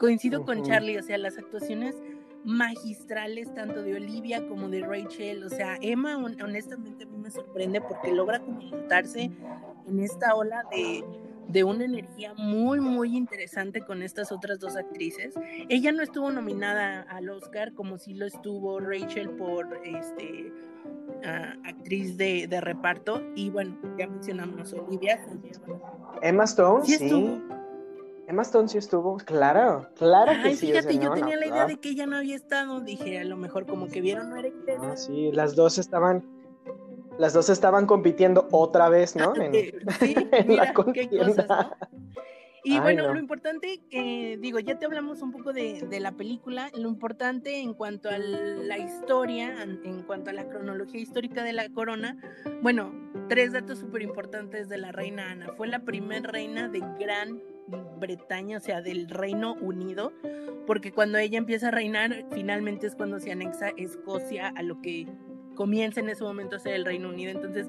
Coincido con Charlie, o sea, las actuaciones magistrales tanto de Olivia como de Rachel, o sea, Emma honestamente a mí me sorprende porque logra montarse en esta ola de, de una energía muy, muy interesante con estas otras dos actrices. Ella no estuvo nominada al Oscar como si lo estuvo Rachel por este actriz de, de, reparto y bueno, ya mencionamos Olivia. Emma Stone, sí. Emma Stone sí estuvo, claro, claro que sí. Fíjate, yo tenía la idea de que ella no había estado, dije, a lo mejor como que vieron no era inglesa. sí, las dos estaban, las dos estaban compitiendo otra vez, ¿no? En, sí, la contienda. Y bueno, lo importante, que digo, ya te hablamos un poco de, de, la película, lo importante en cuanto a la historia, en, cuanto a la cronología histórica de la corona, bueno, tres datos súper importantes de la reina Ana. Fue la primera reina de Gran Bretaña, o sea, del Reino Unido, porque cuando ella empieza a reinar, finalmente es cuando se anexa Escocia a lo que comienza en ese momento a ser el Reino Unido. Entonces,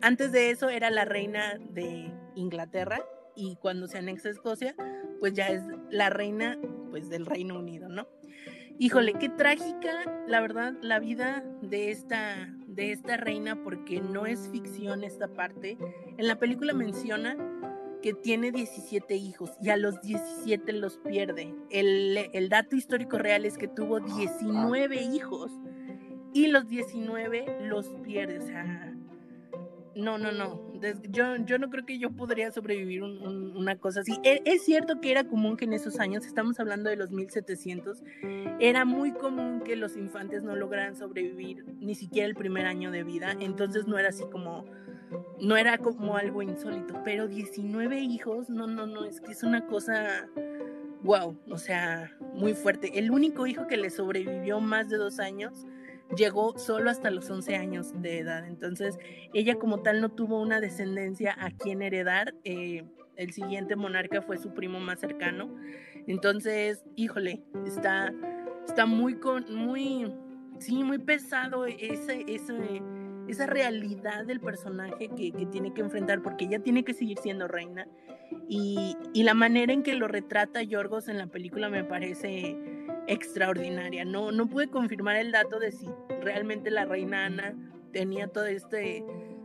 antes de eso era la reina de Inglaterra y cuando se anexa Escocia, pues ya es la reina pues del Reino Unido, ¿no? Híjole, qué trágica, la verdad, la vida de esta de esta reina porque no es ficción esta parte. En la película menciona que tiene 17 hijos y a los 17 los pierde. El, el dato histórico real es que tuvo 19 hijos y los 19 los pierde. O sea, no, no, no. Yo, yo no creo que yo podría sobrevivir una cosa así. E, es, cierto que era común que en esos años, estamos hablando de los 1700, era muy común que los infantes no lograran sobrevivir ni siquiera el primer año de vida. Entonces no era así como, no era como algo insólito. Pero 19 hijos, no, no, no, es que es una cosa, wow, o sea, muy fuerte. El único hijo que le sobrevivió más de dos años llegó solo hasta los 11 años de edad. Entonces, ella como tal no tuvo una descendencia a quien heredar. Eh, el siguiente monarca fue su primo más cercano. Entonces, híjole, está, está muy, con, muy, sí, muy pesado ese, ese, esa realidad del personaje que, que, tiene que enfrentar, porque ella tiene que seguir siendo reina. Y, y la manera en que lo retrata Yorgos en la película me parece extraordinaria. No, no pude confirmar el dato de si realmente la reina Ana tenía toda este,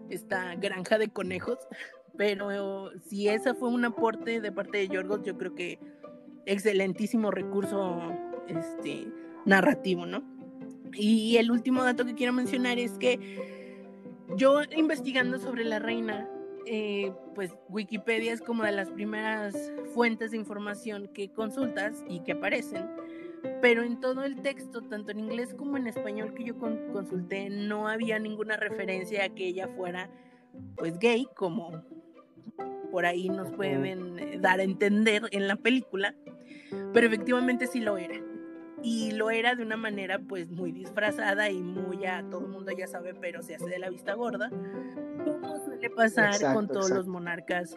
esta granja de conejos, pero si ese fue un aporte de parte de Yorgos, yo creo que excelentísimo recurso este, narrativo, ¿no? Y el último dato que quiero mencionar es que yo investigando sobre la reina, eh, pues Wikipedia es como de las primeras fuentes de información que consultas y que aparecen pero en todo el texto, tanto en inglés como en español que yo consulté, no había ninguna referencia a que ella fuera pues gay, como por ahí nos pueden eh, dar a entender en la película, pero efectivamente sí lo era. Y lo era de una manera pues muy disfrazada y muy a todo el mundo ya sabe, pero se hace de la vista gorda, como suele pasar con todos los monarcas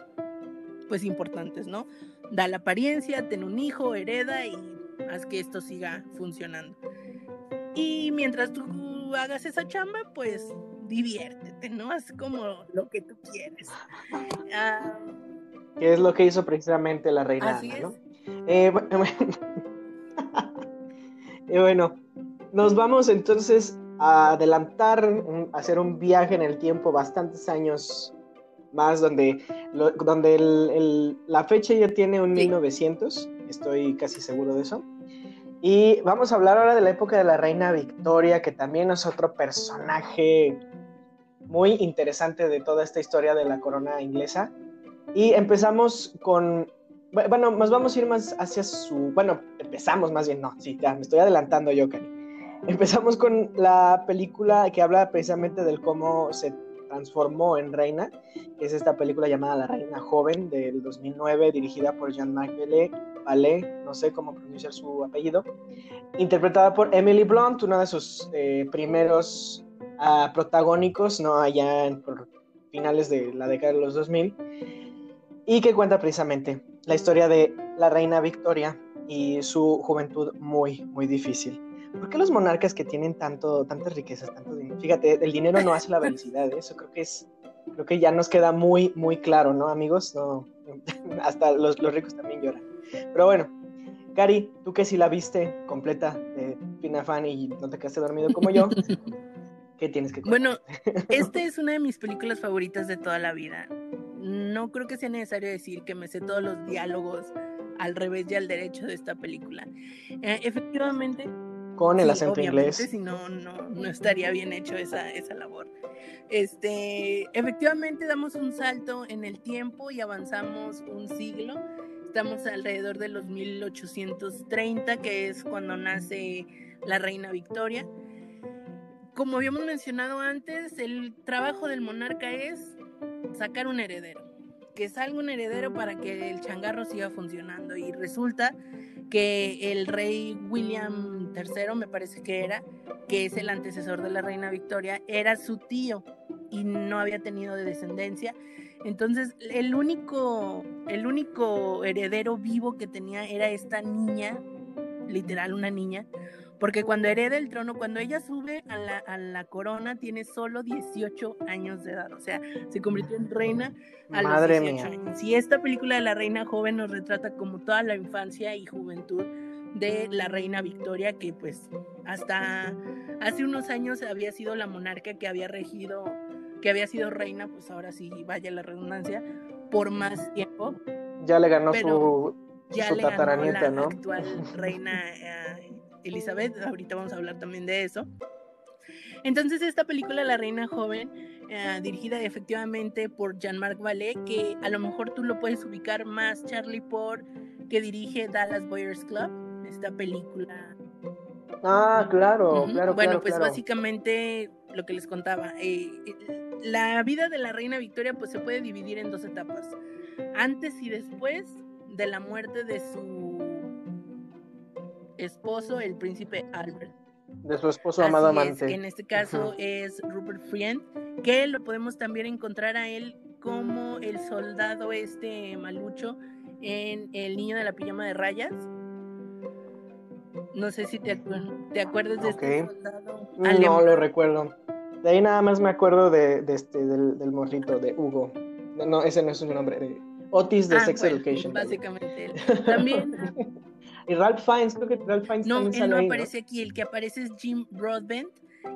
pues importantes, ¿no? Da la apariencia, tiene un hijo, hereda y haz que esto siga funcionando. Y mientras tú hagas esa chamba, pues diviértete, ¿no? Haz como lo que tú quieres. Ah, que es lo que hizo precisamente la reina así ¿no? Eh, bueno, nos vamos entonces a adelantar, a hacer un viaje en el tiempo bastantes años más, donde, donde la fecha ya tiene un 1900 estoy casi seguro de eso. Y vamos a hablar ahora de la época de la reina Victoria, que también es otro personaje muy interesante de toda esta historia de la corona inglesa. Y empezamos con, bueno, nos vamos a ir más hacia su, bueno, empezamos más bien, no, sí, ya me estoy adelantando yo, Cari. Empezamos con la película que habla precisamente del cómo se transformó en reina, que es esta película llamada La Reina Joven del 2009, dirigida por Jean-Marc Ballet, no sé cómo pronunciar su apellido, interpretada por Emily Blunt, una de sus eh, primeros uh, protagónicos, no allá en, por finales de la década de los 2000, y que cuenta precisamente la historia de la reina Victoria y su juventud muy, muy difícil. ¿Por qué los monarcas que tienen tanto, tantas riquezas, tanto dinero? Fíjate, el dinero no hace la felicidad, ¿eh? eso creo que es, creo que ya nos queda muy, muy claro, ¿no, amigos? No, hasta los, los ricos también lloran. Pero bueno, Cari, tú que si la viste completa de Pinafan y no te quedaste dormido como yo, ¿qué tienes que contar? Bueno, esta es una de mis películas favoritas de toda la vida. No creo que sea necesario decir que me sé todos los diálogos al revés y al derecho de esta película. Eh, efectivamente, con el acento inglés. Si no, no, no estaría bien hecho esa, esa labor. Este, efectivamente damos un salto en el tiempo y avanzamos un siglo. Estamos alrededor de los 1830, que es cuando nace la reina Victoria. Como habíamos mencionado antes, el trabajo del monarca es sacar un heredero, que salga un heredero para que el changarro siga funcionando. Y resulta que el rey William III, me parece que era, que es el antecesor de la reina Victoria, era su tío y no había tenido de descendencia. Entonces, el único, el único heredero vivo que tenía era esta niña, literal una niña, porque cuando hereda el trono, cuando ella sube a la, a la, corona, tiene solo 18 años de edad. O sea, se convirtió en reina a Madre los 18 años. Y esta película de la reina joven nos retrata como toda la infancia y juventud de la reina Victoria, que pues hasta hace unos años había sido la monarca que había regido, que había sido reina, pues ahora sí, vaya la redundancia, por más tiempo. Ya le ganó su, ya le ganó la actual reina eh, Elizabeth, ahorita vamos a hablar también de eso. Entonces esta película La Reina Joven, eh, dirigida efectivamente por Jean-Marc Vallée, que a lo mejor tú lo puedes ubicar más, Charlie, por que dirige Dallas Boyers Club, esta película. Ah, claro, claro. Bueno, pues claro. básicamente lo que les contaba, eh, la vida de la Reina Victoria pues se puede dividir en dos etapas, antes y después de la muerte de su esposo, el príncipe Albert. De su esposo amado Así amante. Es, que en este caso es Rupert Friend, que lo podemos también encontrar a él como el soldado este malucho en El niño de la pijama de rayas. No sé si te, acu te acuerdas de okay. este soldado. No lo recuerdo. De ahí nada más me acuerdo de, de este, del, del, morrito, de Hugo. No, ese no es su nombre. Otis de ah, Sex bueno, Education. Básicamente. También. Y Ralph Fiennes, creo que Ralph Fiennes No, también él no ahí, aparece aquí, el que aparece es Jim Broadbent,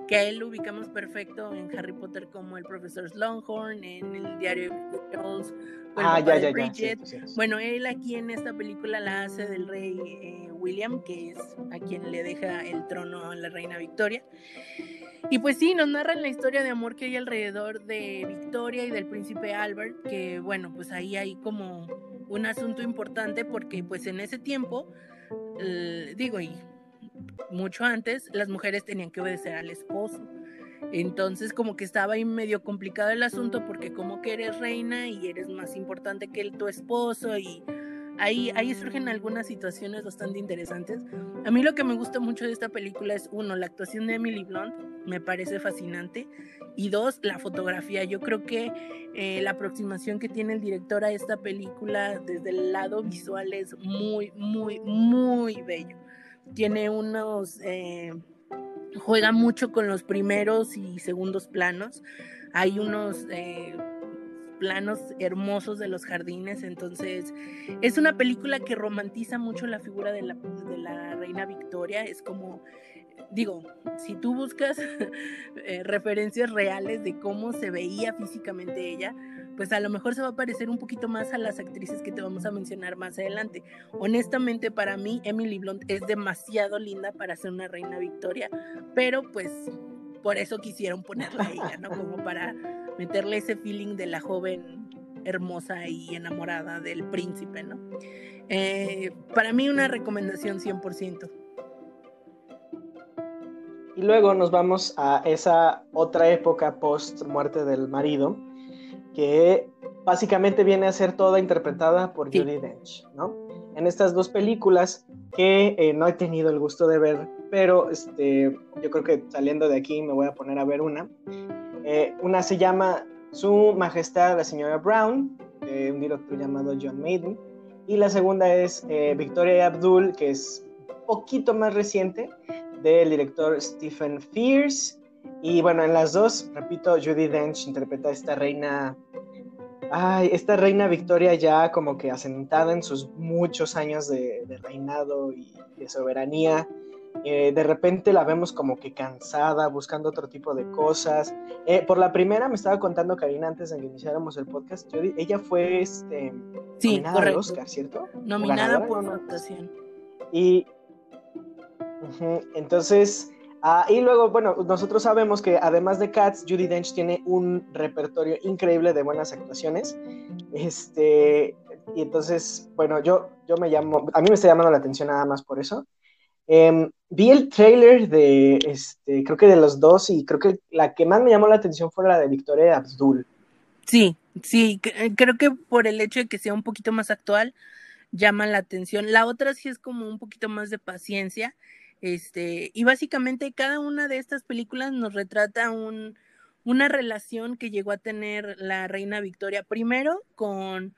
que a él lo ubicamos perfecto en Harry Potter como el profesor Longhorn, en el diario de Jones, ah, ya, ya, Bridget. Ya, sí, sí, sí. Bueno, él aquí en esta película la hace del rey eh, William, que es a quien le deja el trono a la reina Victoria. Y pues sí, nos narran la historia de amor que hay alrededor de Victoria y del príncipe Albert, que bueno, pues ahí hay como un asunto importante porque pues en ese tiempo digo, y mucho antes, las mujeres tenían que obedecer al esposo. Entonces, como que estaba ahí medio complicado el asunto, porque como que eres reina y eres más importante que el, tu esposo, y ahí, ahí surgen algunas situaciones bastante interesantes. A mí lo que me gusta mucho de esta película es, uno, la actuación de Emily Blunt, me parece fascinante, y dos, la fotografía. Yo creo que eh, la aproximación que tiene el director a esta película desde el lado visual es muy, muy, muy bello. Tiene unos... Eh, juega mucho con los primeros y segundos planos. Hay unos... Eh, planos hermosos de los jardines. Entonces, es una película que romantiza mucho la figura de la, reina Victoria. Es como, digo, si tú buscas eh, referencias reales de cómo se veía físicamente ella, pues a lo mejor se va a parecer un poquito más a las actrices que te vamos a mencionar más adelante. Honestamente, para mí, Emily Blunt es demasiado linda para ser una reina Victoria, pero pues por eso quisieron ponerla a ella, ¿no? Como para meterle ese feeling de la joven hermosa y enamorada del príncipe, ¿no? Eh, para mí una recomendación 100%. Y luego nos vamos a esa otra época post muerte del marido, que básicamente viene a ser toda interpretada por Judy Dench, ¿no? En estas dos películas que eh, no he tenido el gusto de ver, pero este, yo creo que saliendo de aquí me voy a poner a ver una. Eh, una se llama Su Majestad la Señora Brown, de un director llamado John Maiden, y la segunda es eh, Victoria Abdul, que es un poquito más reciente, del director Stephen Fierce. Y bueno, en las dos, repito, Judy Dench interpreta a esta reina Ay, esta reina Victoria ya como que asentada en sus muchos años de, reinado y de soberanía, eh, de repente la vemos como que cansada, buscando otro tipo de cosas. Eh, por la primera me estaba contando Karina antes de que iniciáramos el podcast, ella fue este, nominada al Oscar, ¿cierto? Nominada por una actuación. Y entonces Ah, y luego, bueno, nosotros sabemos que además de Cats, Judy Dench tiene un repertorio increíble de buenas actuaciones. Este, y entonces, bueno, yo, yo me llamo, a mí me está llamando la atención nada más por eso. Em, vi el trailer de, este, creo que de los dos, y creo que la que más me llamó la atención fue la de Victoria Abdul. Sí, sí, creo que por el hecho de que sea un poquito más actual, llama la atención. La otra sí es como un poquito más de paciencia este, y básicamente cada una de estas películas nos retrata un, una relación que llegó a tener la reina Victoria primero con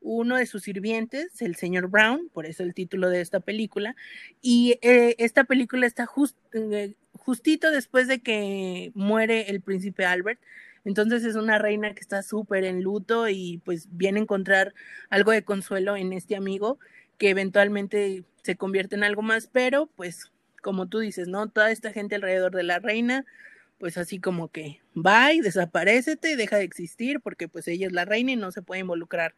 uno de sus sirvientes, el señor Brown, por eso el título de esta película, y eh, esta película está eh, justito después de que muere el príncipe Albert, entonces es una reina que está súper en luto y pues viene a encontrar algo de consuelo en este amigo que eventualmente se convierte en algo más, pero pues como tú dices, ¿no? Toda esta gente alrededor de la reina, pues así como que va y desaparecete, deja de existir, porque pues ella es la reina y no se puede involucrar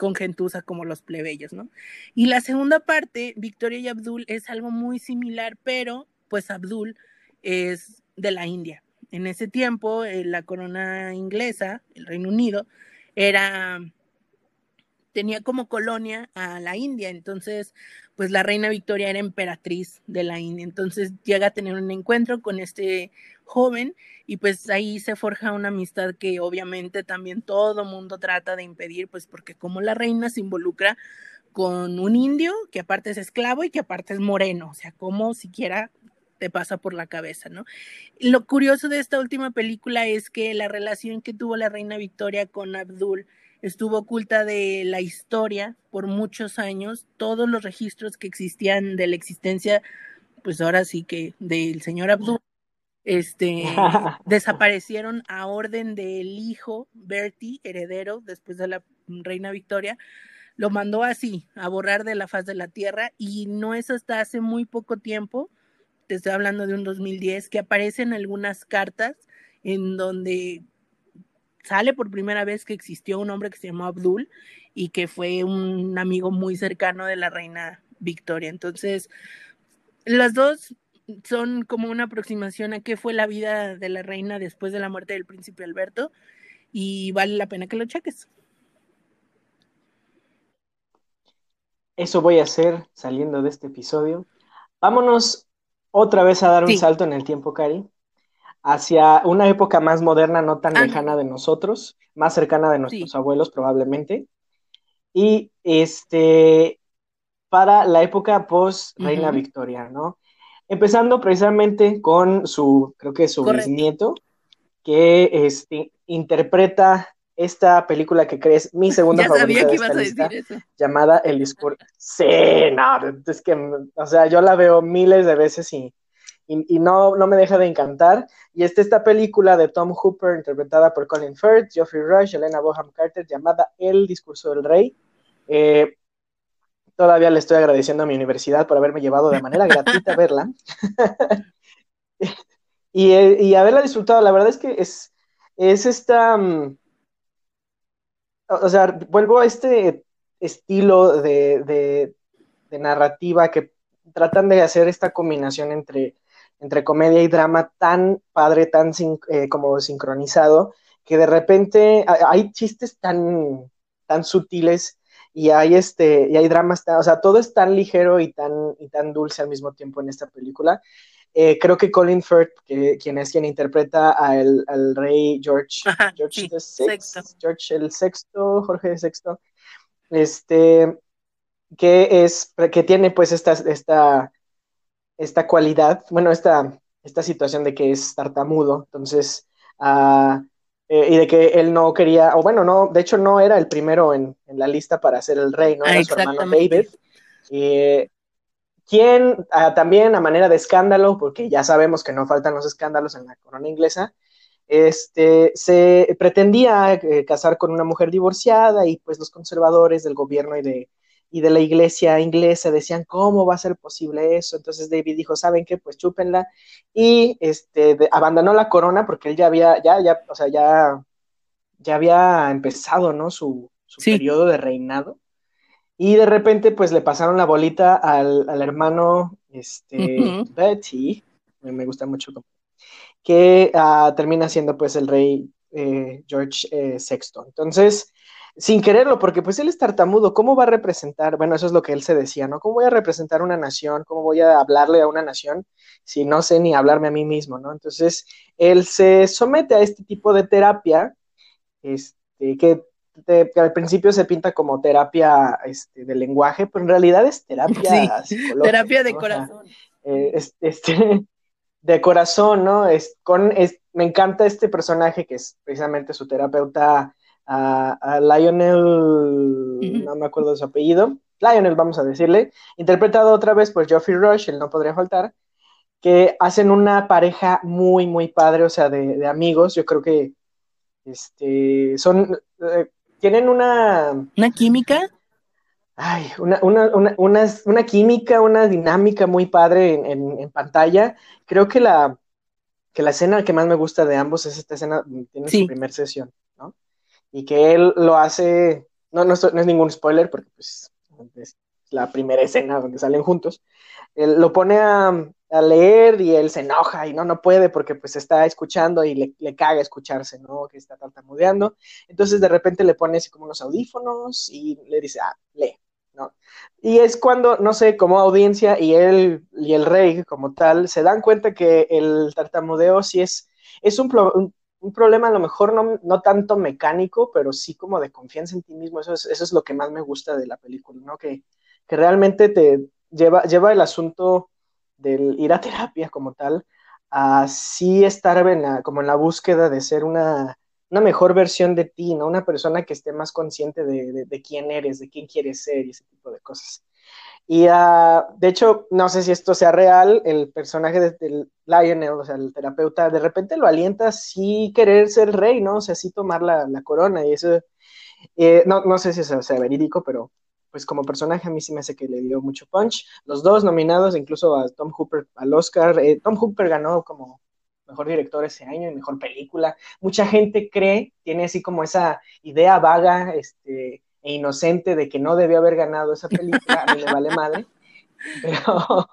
con gentuza como los plebeyos, ¿no? Y la segunda parte, Victoria y Abdul, es algo muy similar, pero pues Abdul es de la India. En ese tiempo, eh, la corona inglesa, el Reino Unido, era tenía como colonia a la India, entonces pues la reina Victoria era emperatriz de la India, entonces llega a tener un encuentro con este joven y pues ahí se forja una amistad que obviamente también todo mundo trata de impedir, pues porque como la reina se involucra con un indio que aparte es esclavo y que aparte es moreno, o sea, como siquiera te pasa por la cabeza, ¿no? Lo curioso de esta última película es que la relación que tuvo la reina Victoria con Abdul estuvo oculta de la historia por muchos años. Todos los registros que existían de la existencia, pues ahora sí que del señor Abdul, este, desaparecieron a orden del hijo Bertie, heredero, después de la reina Victoria, lo mandó así, a borrar de la faz de la tierra, y no es hasta hace muy poco tiempo, te estoy hablando de un 2010, que aparecen algunas cartas en donde sale por primera vez que existió un hombre que se llamó Abdul y que fue un amigo muy cercano de la reina Victoria. Entonces, las dos son como una aproximación a qué fue la vida de la reina después de la muerte del príncipe Alberto y vale la pena que lo cheques. Eso voy a hacer saliendo de este episodio. Vámonos otra vez a dar un salto en el tiempo, Cari hacia una época más moderna, no tan lejana de nosotros, más cercana de nuestros abuelos probablemente. Y este, para la época post Reina Victoria, ¿no? Empezando precisamente con su, creo que su bisnieto, que este, interpreta esta película que crees mi segunda favorita de esta lista, llamada El discurso. Sí, no, es que, o sea, yo la veo miles de veces y y, no, no, me deja de encantar. Y está esta película de Tom Hooper, interpretada por Colin Firth, Geoffrey Rush, Elena Boham Carter, llamada El discurso del rey. Eh, todavía le estoy agradeciendo a mi universidad por haberme llevado de manera gratuita a verla. y, y, haberla disfrutado, la verdad es que es, es esta... Mm, o sea, vuelvo a este estilo de, de, de narrativa que tratan de hacer esta combinación entre entre comedia y drama tan padre, tan eh, como sincronizado, que de repente hay chistes tan, tan sutiles y hay este y hay dramas tan, o sea todo es tan ligero y tan y tan dulce al mismo tiempo en esta película. Eh, creo que Colin Firth, que, quien es quien interpreta al, rey George, George, George el sexto, Jorge VI, este, que es, que tiene pues esta, esta, esta cualidad, bueno, esta, esta situación de que es tartamudo, entonces, uh, y de que él no quería, o bueno, no, de hecho no era el primero en, en la lista para ser el rey, ¿no? Era su hermano David. Eh, quien ah, también a manera de escándalo, porque ya sabemos que no faltan los escándalos en la corona inglesa, este, se pretendía eh, casar con una mujer divorciada y pues los conservadores del gobierno y de, y de la iglesia inglesa decían, ¿cómo va a ser posible eso? Entonces David dijo, ¿saben qué? Pues chúpenla. Y este, abandonó la corona porque él ya había, ya, ya, o sea, ya, ya había empezado, ¿no? Su, su periodo de reinado. Y de repente, pues le pasaron la bolita al, hermano este, Betty, me gusta mucho, que uh, termina siendo pues el rey eh, George VI. Eh, Entonces, sin quererlo, porque pues él es tartamudo, ¿cómo va a representar? Bueno, eso es lo que él se decía, ¿no? ¿Cómo voy a representar una nación? ¿Cómo voy a hablarle a una nación si no sé ni hablarme a mí mismo, ¿no? Entonces, él se somete a este tipo de terapia, este, que al principio se pinta como terapia este, de lenguaje, pero en realidad es terapia psicológica. Terapia de corazón. Eh, este, de corazón, ¿no? Es, con, me encanta este personaje que es precisamente su terapeuta, a, Lionel, no me acuerdo de su apellido, Lionel, vamos a decirle, interpretado otra vez por Geoffrey Rush, él no podría faltar, que hacen una pareja muy, muy padre, o sea, de, amigos, yo creo que este, son, eh, tienen una... ¿Una química? Ay, una, una, una, química, una dinámica muy padre en, pantalla. Creo que la, que la escena que más me gusta de ambos es esta escena, tiene su primera sesión. Y que él lo hace, no, no, es ningún spoiler porque pues es la primera escena donde salen juntos, él lo pone a, a leer y él se enoja y no, no puede porque pues está escuchando y le, le caga escucharse, ¿no? Que está tartamudeando. Entonces de repente le pone así como unos audífonos y le dice, ah, lee, ¿no? Y es cuando, no sé, como audiencia y él y el rey como tal se dan cuenta que el tartamudeo sí es, es un, un, problema a lo mejor no, no, tanto mecánico, pero sí como de confianza en ti mismo. Eso es, eso es lo que más me gusta de la película, ¿no? Que, que realmente te lleva, lleva el asunto del ir a terapia como tal, a sí estar en la, como en la búsqueda de ser una, una mejor versión de ti, ¿no? Una persona que esté más consciente de, de, quién eres, de quién quieres ser y ese tipo de cosas. Y uh, de hecho, no sé si esto sea real, el personaje del Lionel, o sea, el terapeuta, de repente lo alienta a sí querer ser rey, ¿no? O sea, sí tomar la, la corona y eso, eh, no, no sé si eso sea verídico, pero pues como personaje a mí sí me hace que le dio mucho punch. Los dos nominados, incluso a Tom Hooper al Oscar. Eh, Tom Hooper ganó como mejor director ese año y mejor película. Mucha gente cree, tiene así como esa idea vaga este, e inocente de que no debió haber ganado esa película, a mí me vale madre. Pero,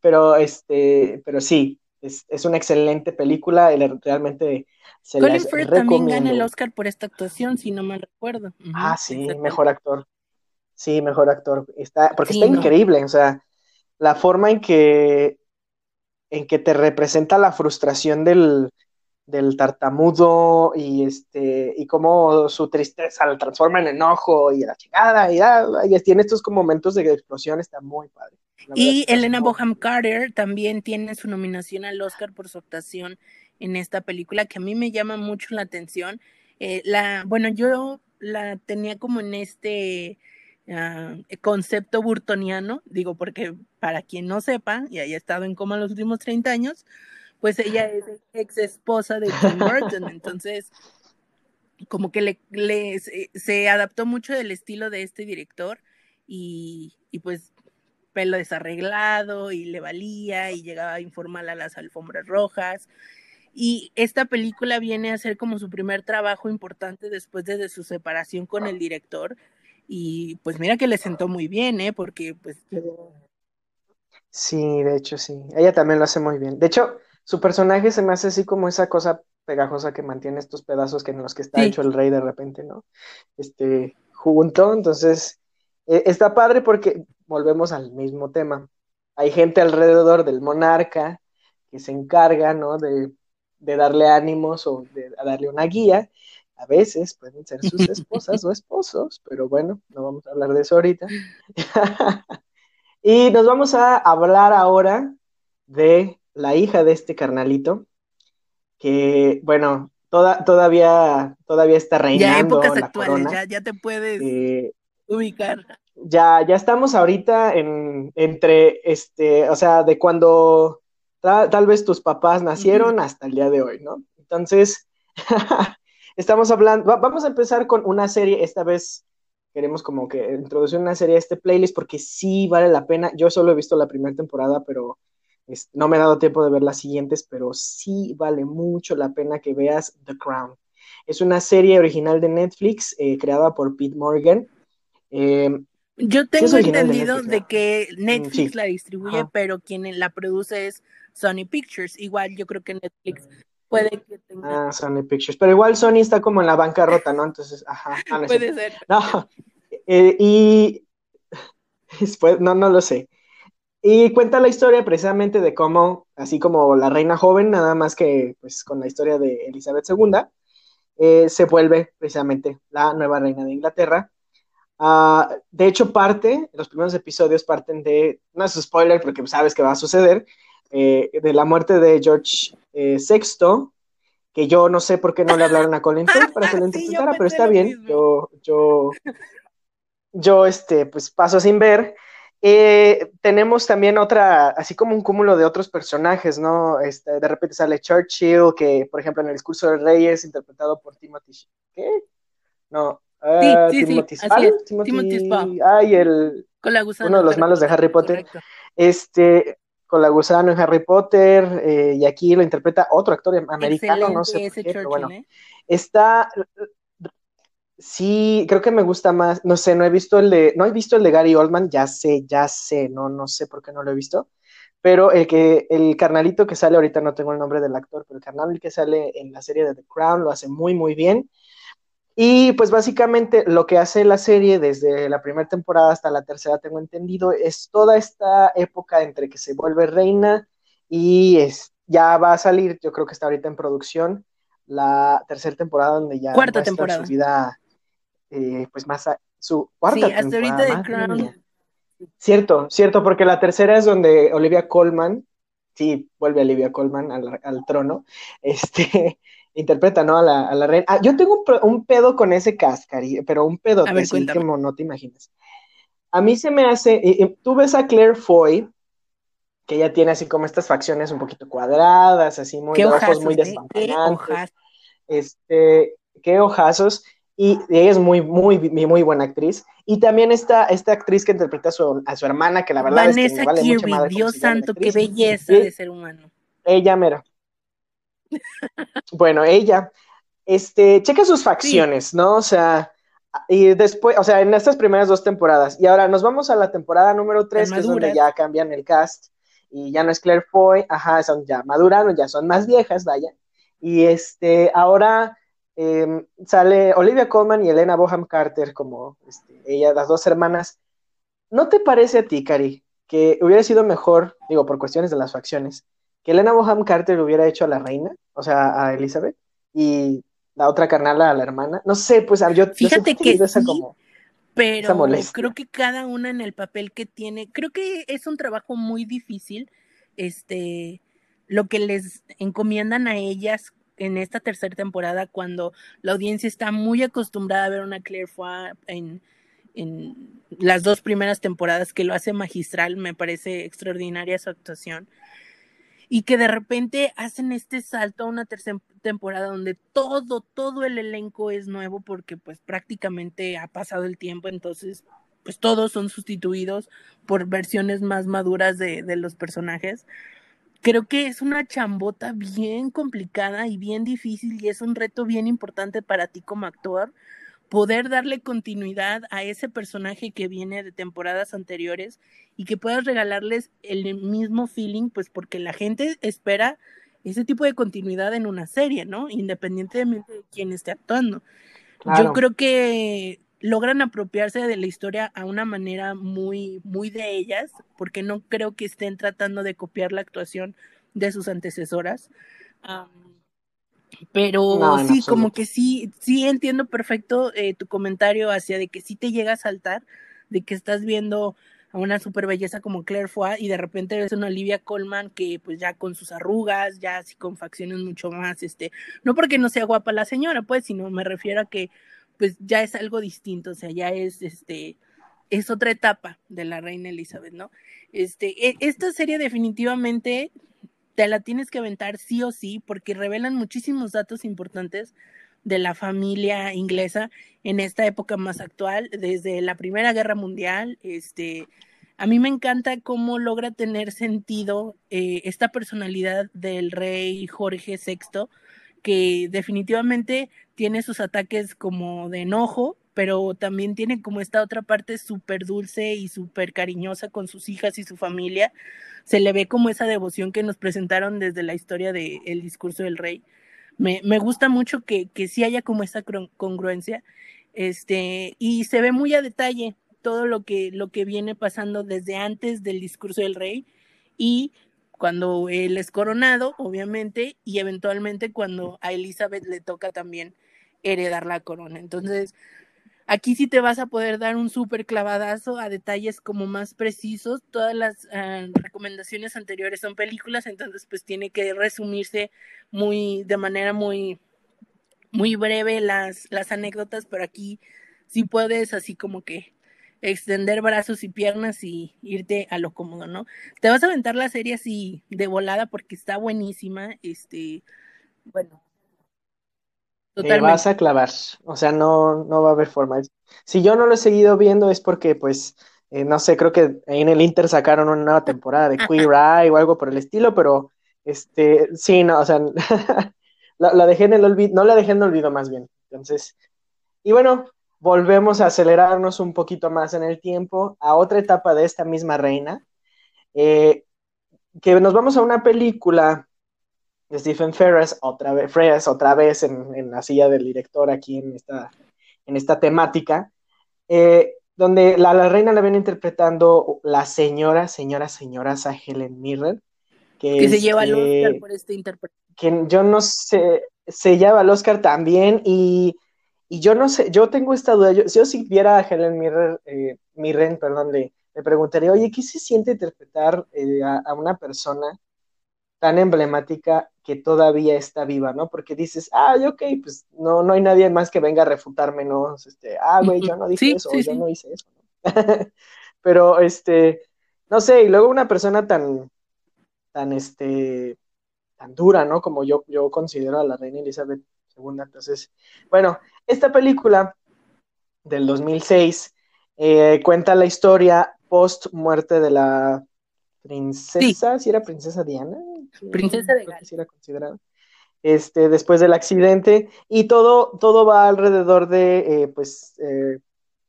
pero, este, pero sí, es, es una excelente película, realmente se Colin Firth también gana el Oscar por esta actuación, si no me recuerdo. ah, sí, mejor actor. Sí, mejor actor. Está, porque está increíble, o sea, la forma en que, en que te representa la frustración del, del tartamudo y este y cómo su tristeza la transforma en enojo y la chingada y, ah, y tiene estos como momentos de explosión está muy padre. Y Elena Boham Carter también tiene su nominación al Oscar por su actuación en esta película que a mí me llama mucho la atención. Eh, la bueno yo la tenía como en este Ah, concepto burtoniano, digo porque para quien no sepa y haya estado en coma los últimos 30 años, pues ella es ex esposa de Tim Burton, entonces como que le, se, adaptó mucho del estilo de este director y, y pues pelo desarreglado y le valía y llegaba informal a las alfombras rojas. Y esta película viene a ser como su primer trabajo importante después de su separación con el director, y pues mira que le sentó muy bien, ¿eh? Porque pues... Sí, de hecho sí. Ella también lo hace muy bien. De hecho, su personaje se me hace así como esa cosa pegajosa que mantiene estos pedazos que en los que está hecho el rey de repente, ¿no? Este, junto, entonces, e, está padre porque volvemos al mismo tema. hay gente alrededor del monarca que se encarga, ¿no? De, darle ánimos o de darle una guía. A veces pueden ser sus esposas o esposos, pero bueno, no vamos a hablar de eso ahorita. y nos vamos a hablar ahora de la hija de este carnalito, que, bueno, toda, todavía, todavía está reinando. Ya épocas actuales, ya, ya, te puedes eh, ubicar. Ya, ya estamos ahorita en, entre, este, o sea, de cuando tal, vez tus papás nacieron hasta el día de hoy, ¿no? Entonces, estamos hablando, vamos a empezar con una serie, esta vez queremos como que introducir una serie a este playlist porque sí vale la pena. Yo solo he visto la primera temporada, pero no me he dado tiempo de ver las siguientes, pero sí vale mucho la pena que veas The Crown. Es una serie original de Netflix eh, creada por Pete Morgan. Em, Yo tengo entendido de, que mm, Netflix la distribuye, pero quien la produce es Sony Pictures. Igual yo creo que Netflix puede que tenga. Ah, Sony Pictures. Pero igual Sony está como en la bancarrota, ¿no? Entonces, ajá. Ah, puede ser. No. Eh, y después, no, no lo sé. Y cuenta la historia precisamente de cómo, así como la reina joven, nada más que pues con la historia de Elizabeth II, eh, se vuelve precisamente la nueva reina de Inglaterra. Ah, de hecho, parte, los primeros episodios parten de, no es spoiler porque sabes que va a suceder, eh, de la muerte de George VI, eh, que yo no sé por qué no le hablaron a Colin Firth para que lo interpretara, pero está bien, yo, yo, yo, este, pues paso sin ver. Eh, tenemos también otra, así como un cúmulo de otros personajes, ¿no? Este, de repente sale Churchill, que por ejemplo en el discurso de Reyes, interpretado por Timothy. ¿Qué? No. Uh, sí, Timothy, sí, Timothy, Ay, el. Con la gusano, uno de los malos de Harry Potter. Este, con la gusano en Harry Potter, eh, y aquí lo interpreta otro actor americano, no sé. Por qué, pero bueno. ¿eh? Está Sí, creo que me gusta más, no sé, no he visto el de, no he visto el de Gary Oldman, ya sé, ya sé, no, no sé por qué no lo he visto, pero el que, el carnalito que sale, ahorita no tengo el nombre del actor, pero el carnal que sale en la serie de The Crown lo hace muy, muy bien. Y pues básicamente lo que hace la serie desde la primera temporada hasta la tercera, tengo entendido, es toda esta época entre que se vuelve reina y es, ya va a salir, yo creo que está ahorita en producción, la tercera temporada donde ya Cuarta temporada. su vida eh, pues más su cuarta sí, hasta ahorita de Crown. Cierto, cierto, porque la tercera es donde Olivia Colman, sí, vuelve Olivia Colman al, trono, este, interpreta, ¿no? A la, a la reina. Ah, yo tengo un, pedo con ese Cascari, pero un pedo así como no te imaginas. A mí se me hace, tú ves a Claire Foy, que ella tiene así como estas facciones un poquito cuadradas, así muy ojos muy ¿eh? Este, qué ojazos y ella es muy, muy, muy buena actriz. Y también está esta actriz que interpreta a su, a su hermana, que la verdad es que me vale Kirby, madre Dios santo, qué belleza de ser humano. Ella, mera. bueno, ella, este, checa sus facciones, ¿no? O sea, y después, o sea, en estas primeras dos temporadas. Y ahora nos vamos a la temporada número tres, que es donde ya cambian el cast. Y ya no es Claire Foy, ajá, son ya maduraron, ya son más viejas, vaya. Y este, ahora Em, sale Olivia Colman y Elena Boham Carter como este, ella, las dos hermanas. ¿No te parece a ti, Cari, que hubiera sido mejor, digo, por cuestiones de las facciones, que Elena Boham Carter hubiera hecho a la reina, o sea, a Elizabeth, y la otra carnala a la hermana? No sé, pues yo Fíjate que, esa como, pero creo que cada una en el papel que tiene, creo que es un trabajo muy difícil, este, lo que les encomiendan a ellas en esta tercera temporada cuando la audiencia está muy acostumbrada a ver una Claire Foy en, en las dos primeras temporadas que lo hace magistral, me parece extraordinaria su actuación. Y que de repente hacen este salto a una tercera temporada donde todo, todo el elenco es nuevo porque pues prácticamente ha pasado el tiempo, entonces pues todos son sustituidos por versiones más maduras de, de los personajes creo que es una chambota bien complicada y bien difícil y es un reto bien importante para ti como actor poder darle continuidad a ese personaje que viene de temporadas anteriores y que puedas regalarles el mismo feeling, pues porque la gente espera ese tipo de continuidad en una serie, ¿no? Independientemente de quién esté actuando. Yo creo que logran apropiarse de la historia a una manera muy, muy de ellas, porque no creo que estén tratando de copiar la actuación de sus antecesoras. pero sí, como que sí, sí entiendo perfecto eh, tu comentario hacia de que sí te llega a saltar, de que estás viendo a una super belleza como Claire Foy y de repente ves una Olivia Colman que pues ya con sus arrugas, ya así con facciones mucho más, este, no porque no sea guapa la señora, pues, sino me refiero a que pues ya es algo distinto, o sea, ya es este, es otra etapa de la reina Elizabeth, ¿no? Este, e, esta serie definitivamente te la tienes que aventar sí o sí porque revelan muchísimos datos importantes de la familia inglesa en esta época más actual, desde la Primera Guerra Mundial. Este, a mí me encanta cómo logra tener sentido eh, esta personalidad del rey Jorge VI, que definitivamente tiene sus ataques como de enojo, pero también tiene como esta otra parte súper dulce y súper cariñosa con sus hijas y su familia. Se le ve como esa devoción que nos presentaron desde la historia del el discurso del rey me, me gusta mucho que, que sí haya como esa congruencia, este, y se ve muy a detalle todo lo que, lo que viene pasando desde antes del discurso del rey y cuando él es coronado, obviamente, y eventualmente cuando a Elizabeth le toca también heredar la corona. Entonces, Aquí sí te vas a poder dar un súper clavadazo a detalles como más precisos. Todas las uh, recomendaciones anteriores son películas, entonces pues tiene que resumirse muy, de manera muy, muy breve las, las anécdotas, pero aquí sí puedes así como que extender brazos y piernas y irte a lo cómodo, ¿no? Te vas a aventar la serie así de volada porque está buenísima, este, bueno, te vas a clavar, o sea, no, no va a haber forma. Si yo no lo he seguido viendo es porque, pues, eh, no sé, creo que en el Inter sacaron una nueva temporada de Queer Eye o algo por el estilo, pero, este, sí, no, o sea, la, dejé en el olvido, no la dejé en el olvido más bien. Entonces, y bueno, volvemos a acelerarnos un poquito más en el tiempo a otra etapa de esta misma reina, eh, que nos vamos a una película Stephen Ferris otra vez, otra vez en, la silla del director aquí en esta, en esta temática, eh, donde la, la, reina la viene interpretando la señora, señora, señora Helen Mirren. Que, se lleva el Oscar por este interpretación. Que yo no sé, se lleva el Oscar también y, y, yo no sé, yo tengo esta duda, yo, si yo si viera a Helen Mirren, eh, Mirren perdón, le, le, preguntaría, oye, ¿qué se siente interpretar eh, a, a una persona tan emblemática que todavía está viva, ¿no? Porque dices, ah, ok, pues no, no hay nadie más que venga a refutarme, ¿no? Este, ah, güey, yo no dije eso, yo no hice eso. Pero, este, no sé, y luego una persona tan, tan, este, tan dura, ¿no? Como yo, yo considero a la reina Elizabeth II. Entonces, bueno, esta película del 2006 eh, cuenta la historia post muerte de la princesa, si era princesa Diana, princesa de Gales. era considerada. Este, después del accidente, y todo, todo va alrededor de, eh, pues, eh,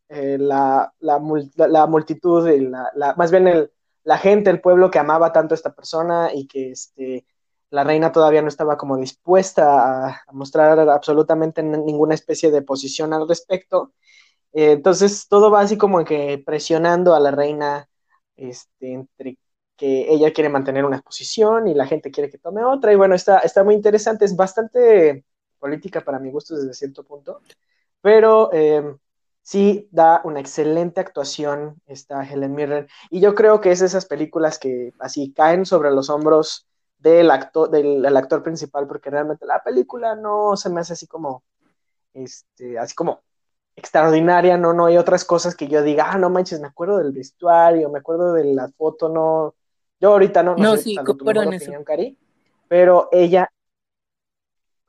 eh, la, la, la, multitud, la, más bien el, la gente, el pueblo que amaba tanto a esta persona y que este, la reina todavía no estaba como dispuesta a, mostrar absolutamente ninguna especie de posición al respecto. entonces todo va así como que presionando a la reina este, entre que ella quiere mantener una posición y la gente quiere que tome otra. Y bueno, está, está muy interesante, es bastante política para mi gusto desde cierto punto, pero em, sí da una excelente actuación esta Helen Mirren. Y yo creo que es de esas películas que así caen sobre los hombros del actor, del, actor principal, porque realmente la película no se me hace así como, este, así como extraordinaria, no, no hay otras cosas que yo diga, ah, no manches, me acuerdo del vestuario, me acuerdo de la foto, no, yo ahorita no, no, sé sí, tu opinión, Cari, pero ella,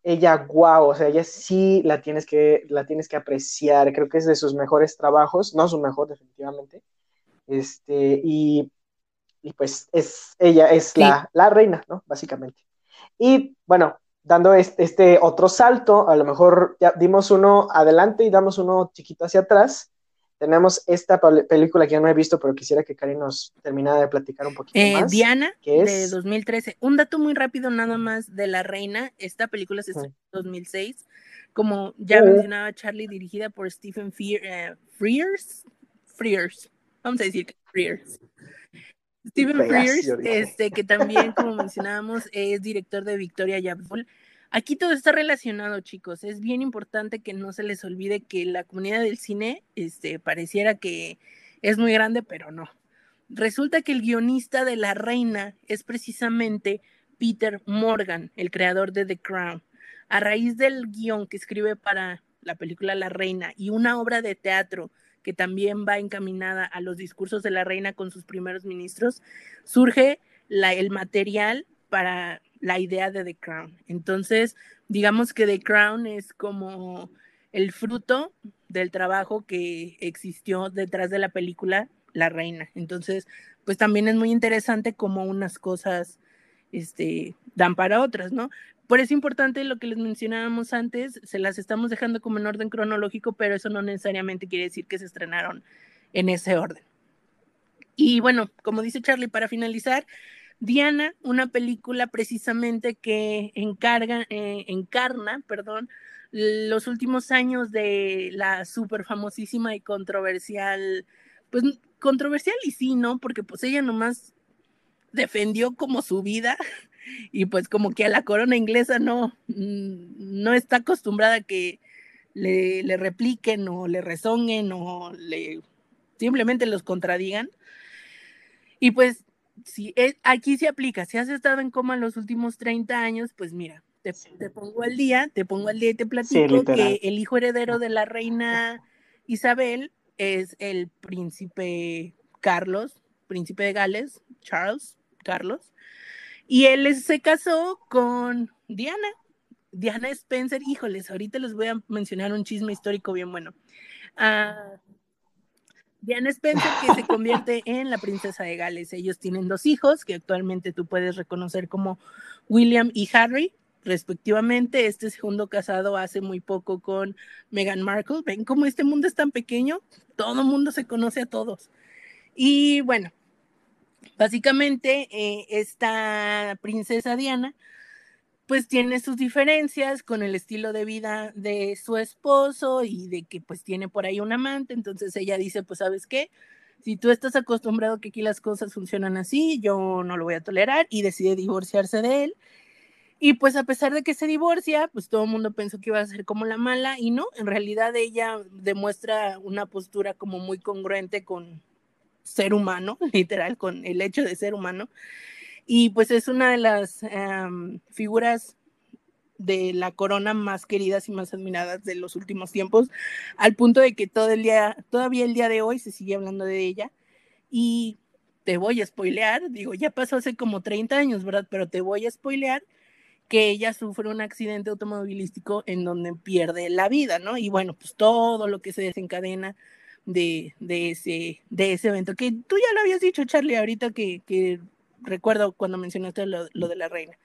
ella, guau, o sea, ella sí la tienes que, la tienes que apreciar, creo que es de sus mejores trabajos, no su mejor definitivamente, este, y, y pues es, ella es la, la, reina, ¿no? Básicamente. Y bueno, dando este, este, otro salto, a lo mejor ya dimos uno adelante y damos uno chiquito hacia atrás, tenemos esta película que yo no he visto, pero quisiera que Karen nos terminara de platicar un poquito eh, más. Diana, de 2013. Un dato muy rápido nada más de La Reina. Esta película se estrenó en 2006. Como ya mencionaba Charlie, dirigida por Stephen eh, Frears. Frears. Vamos a decir que Frears. Stephen Frears, este, que también, como mencionábamos, es director de Victoria Yabul. Aquí todo está relacionado, chicos. Es bien importante que no se les olvide que la comunidad del cine este, pareciera que es muy grande, pero no. Resulta que el guionista de La Reina es precisamente Peter Morgan, el creador de The Crown. A raíz del guion que escribe para la película La Reina y una obra de teatro que también va encaminada a los discursos de la reina con sus primeros ministros, surge el material para la idea de The Crown. Entonces, digamos que The Crown es como el fruto del trabajo que existió detrás de la película La Reina. Entonces, pues también es muy interesante cómo unas cosas este, dan para otras, ¿no? Por eso es importante lo que les mencionábamos antes, se las estamos dejando como en orden cronológico, pero eso no necesariamente quiere decir que se estrenaron en ese orden. Y bueno, como dice Charlie, para finalizar, Diana, una película precisamente que encarga, eh, encarna perdón, los últimos años de la súper famosísima y controversial, pues controversial y sí, ¿no? Porque pues ella nomás defendió como su vida y pues como que a la corona inglesa no, mm, no está acostumbrada a que le, le repliquen o le rezonguen o le simplemente los contradigan. Y pues si aquí se aplica, si has estado en coma los últimos 30 años, pues mira, te, pongo al día, te pongo al día y te platico que el hijo heredero de la reina Isabel es el príncipe Carlos, príncipe de Gales, Charles Carlos, y él se casó con Diana, Diana Spencer, híjoles, ahorita les voy a mencionar un chisme histórico bien bueno. Uh, Diana Spencer, que se convierte en la princesa de Gales. Ellos tienen dos hijos que actualmente tú puedes reconocer como William y Harry, respectivamente. Este segundo casado hace muy poco con Meghan Markle. Ven cómo este mundo es tan pequeño, todo el mundo se conoce a todos. Y bueno, básicamente eh, esta princesa Diana pues tiene sus diferencias con el estilo de vida de su esposo y de que pues tiene por ahí un amante, entonces ella dice, pues sabes qué, si tú estás acostumbrado a que aquí las cosas funcionan así, yo no lo voy a tolerar y decide divorciarse de él. Y pues a pesar de que se divorcia, pues todo el mundo pensó que iba a ser como la mala y no, en realidad ella demuestra una postura como muy congruente con ser humano, literal, con el hecho de ser humano. Y pues es una de las figuras de la corona más queridas y más admiradas de los últimos tiempos, al punto de que todo el día, todavía el día de hoy se sigue hablando de ella. Y te voy a spoilear, digo, ya pasó hace como 30 años, ¿verdad? Pero te voy a spoilear que ella sufre un accidente automovilístico en donde pierde la vida, ¿no? Y bueno, pues todo lo que se desencadena de, de, ese, de ese evento, que tú ya lo habías dicho, Charlie, ahorita que, que recuerdo cuando mencionaste lo, de la reina.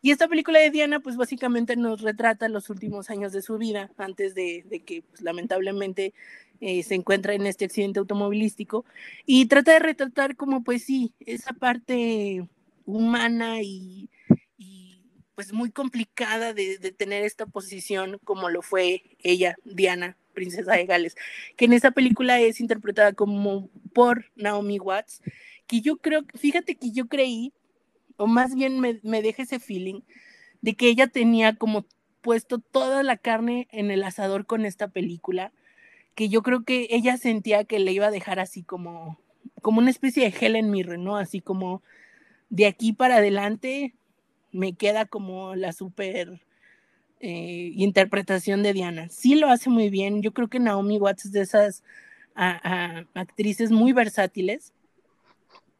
Y esta película de Diana, pues básicamente nos retrata los últimos años de su vida, antes de, que pues, lamentablemente eh, se encuentra en este accidente automovilístico, y trata de retratar como, pues sí, esa parte humana y, pues muy complicada de, de, tener esta posición como lo fue ella, Diana, princesa de Gales, que en esa película es interpretada como por Naomi Watts, que yo creo, fíjate que yo creí, o más bien me, me deja ese feeling, de que ella tenía como puesto toda la carne en el asador con esta película, que yo creo que ella sentía que le iba a dejar así como, como una especie de Helen Mirren, ¿no? Así como de aquí para adelante me queda como la super eh, interpretación de Diana. Sí lo hace muy bien. Yo creo que Naomi Watts es de esas actrices muy versátiles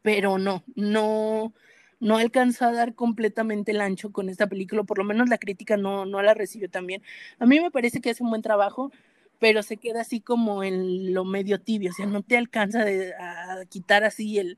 pero no, no, no alcanzó a dar completamente el ancho con esta película, por lo menos la crítica no, no la recibió tan bien. A mí me parece que hace un buen trabajo, pero se queda así como en lo medio tibio, o sea, no te alcanza a quitar así el,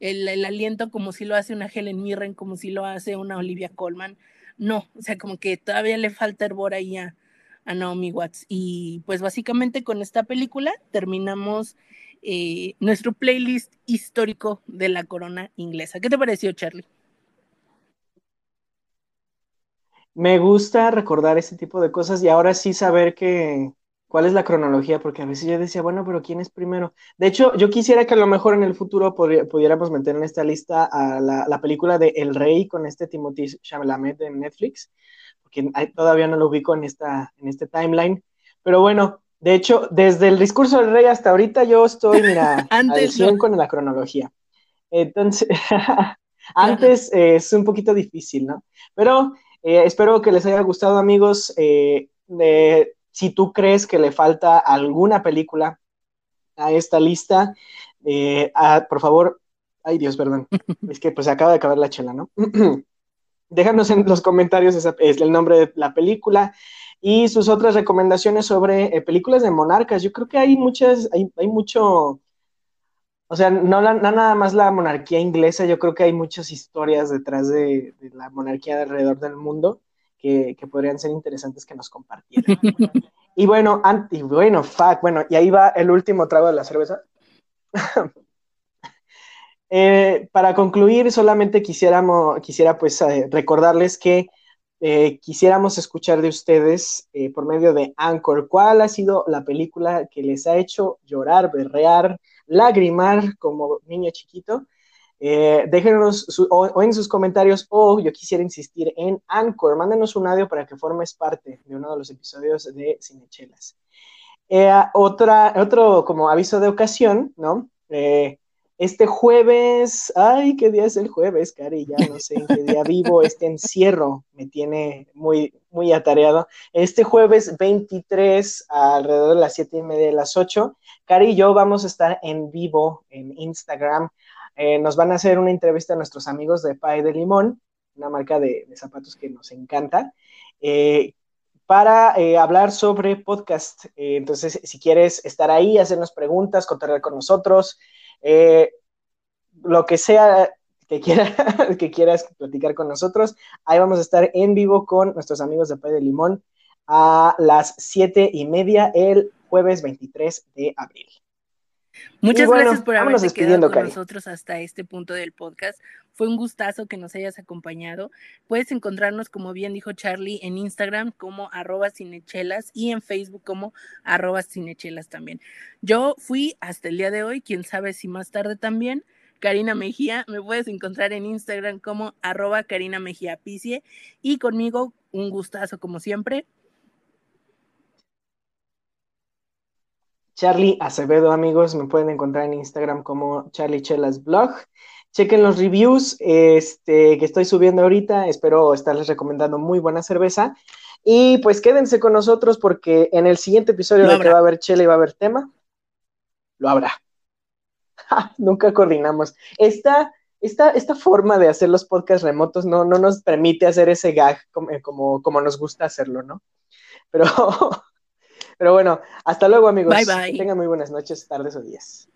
el, aliento como si lo hace una Helen Mirren, como si lo hace una Olivia Colman. No, o sea, como que todavía le falta hervor ahí a, Naomi Watts. Y pues básicamente con esta película terminamos eh, nuestro playlist histórico de la corona inglesa. ¿Qué te pareció, Charlie? Me gusta recordar ese tipo de cosas y ahora sí saber que cuál es la cronología, porque a veces yo decía, bueno, pero ¿quién es primero? De hecho, yo quisiera que a lo mejor en el futuro pudiéramos meter en esta lista a la, película de El Rey con este Timothy Chalamet de Netflix, porque todavía no lo ubico en, esta, en este timeline. Pero bueno, de hecho, desde el discurso del rey hasta ahorita yo estoy, mira, al 100 con la cronología. Entonces, antes eh, es un poquito difícil, ¿no? Pero eh, espero que les haya gustado, amigos. Eh, si tú crees que le falta alguna película a esta lista, por favor, ay Dios, perdón, es que pues acaba de acabar la chela, ¿no? Déjanos en los comentarios es el nombre de la película y sus otras recomendaciones sobre eh, películas de monarcas. Yo creo que hay muchas, hay, hay mucho, o sea, no, nada más la monarquía inglesa, yo creo que hay muchas historias detrás de, la monarquía alrededor del mundo que, podrían ser interesantes que nos compartieran. y bueno, y bueno, fuck, bueno, y ahí va el último trago de la cerveza. Eh, para concluir, solamente quisiéramos, quisiera pues eh, recordarles que eh, quisiéramos escuchar de ustedes por medio de Anchor, ¿cuál ha sido la película que les ha hecho llorar, berrear, lagrimar como niño chiquito? Eh, déjenos o, en sus comentarios o yo quisiera insistir en Anchor, mándenos un audio para que formes parte de uno de los episodios de Cinechelas. otra, otro como aviso de ocasión, ¿no? Este jueves, ay, ¿qué día es el jueves, Cari? Ya no sé en qué día vivo, este encierro me tiene muy, muy atareado. Este jueves 23, alrededor de las siete y media de las 8, Cari y yo vamos a estar en vivo en Instagram. Eh, nos van a hacer una entrevista a nuestros amigos de Pie de Limón, una marca de, zapatos que nos encanta. Eh, para eh, hablar sobre podcast. entonces, si quieres estar ahí, hacernos preguntas, contar con nosotros, lo que sea que, quiera, que quieras platicar con nosotros, ahí vamos a estar en vivo con nuestros amigos de Pay de Limón a las siete y media el jueves 23 de abril. Muchas gracias por haberse quedado con nosotros hasta este punto del podcast. Fue un gustazo que nos hayas acompañado. Puedes encontrarnos, como bien dijo Charlie, en Instagram como arroba cinechelas y en Facebook como arroba cinechelas también. Yo fui hasta el día de hoy, quién sabe si más tarde también. Karina Mejía, me puedes encontrar en Instagram como arroba Karina Mejía Picie y conmigo un gustazo como siempre, Charlie Acevedo, amigos, me pueden encontrar en Instagram como Charlie Chelas Blog. Chequen los reviews este, que estoy subiendo ahorita. Espero estarles recomendando muy buena cerveza. Y pues quédense con nosotros porque en el siguiente episodio de que va a haber chela y va a haber tema, lo habrá. nunca coordinamos. Esta, esta, esta forma de hacer los podcasts remotos no, no nos permite hacer ese gag como, como, como nos gusta hacerlo, ¿no? Pero Pero bueno, hasta luego amigos. Bye bye. tengan muy buenas noches, tardes o días.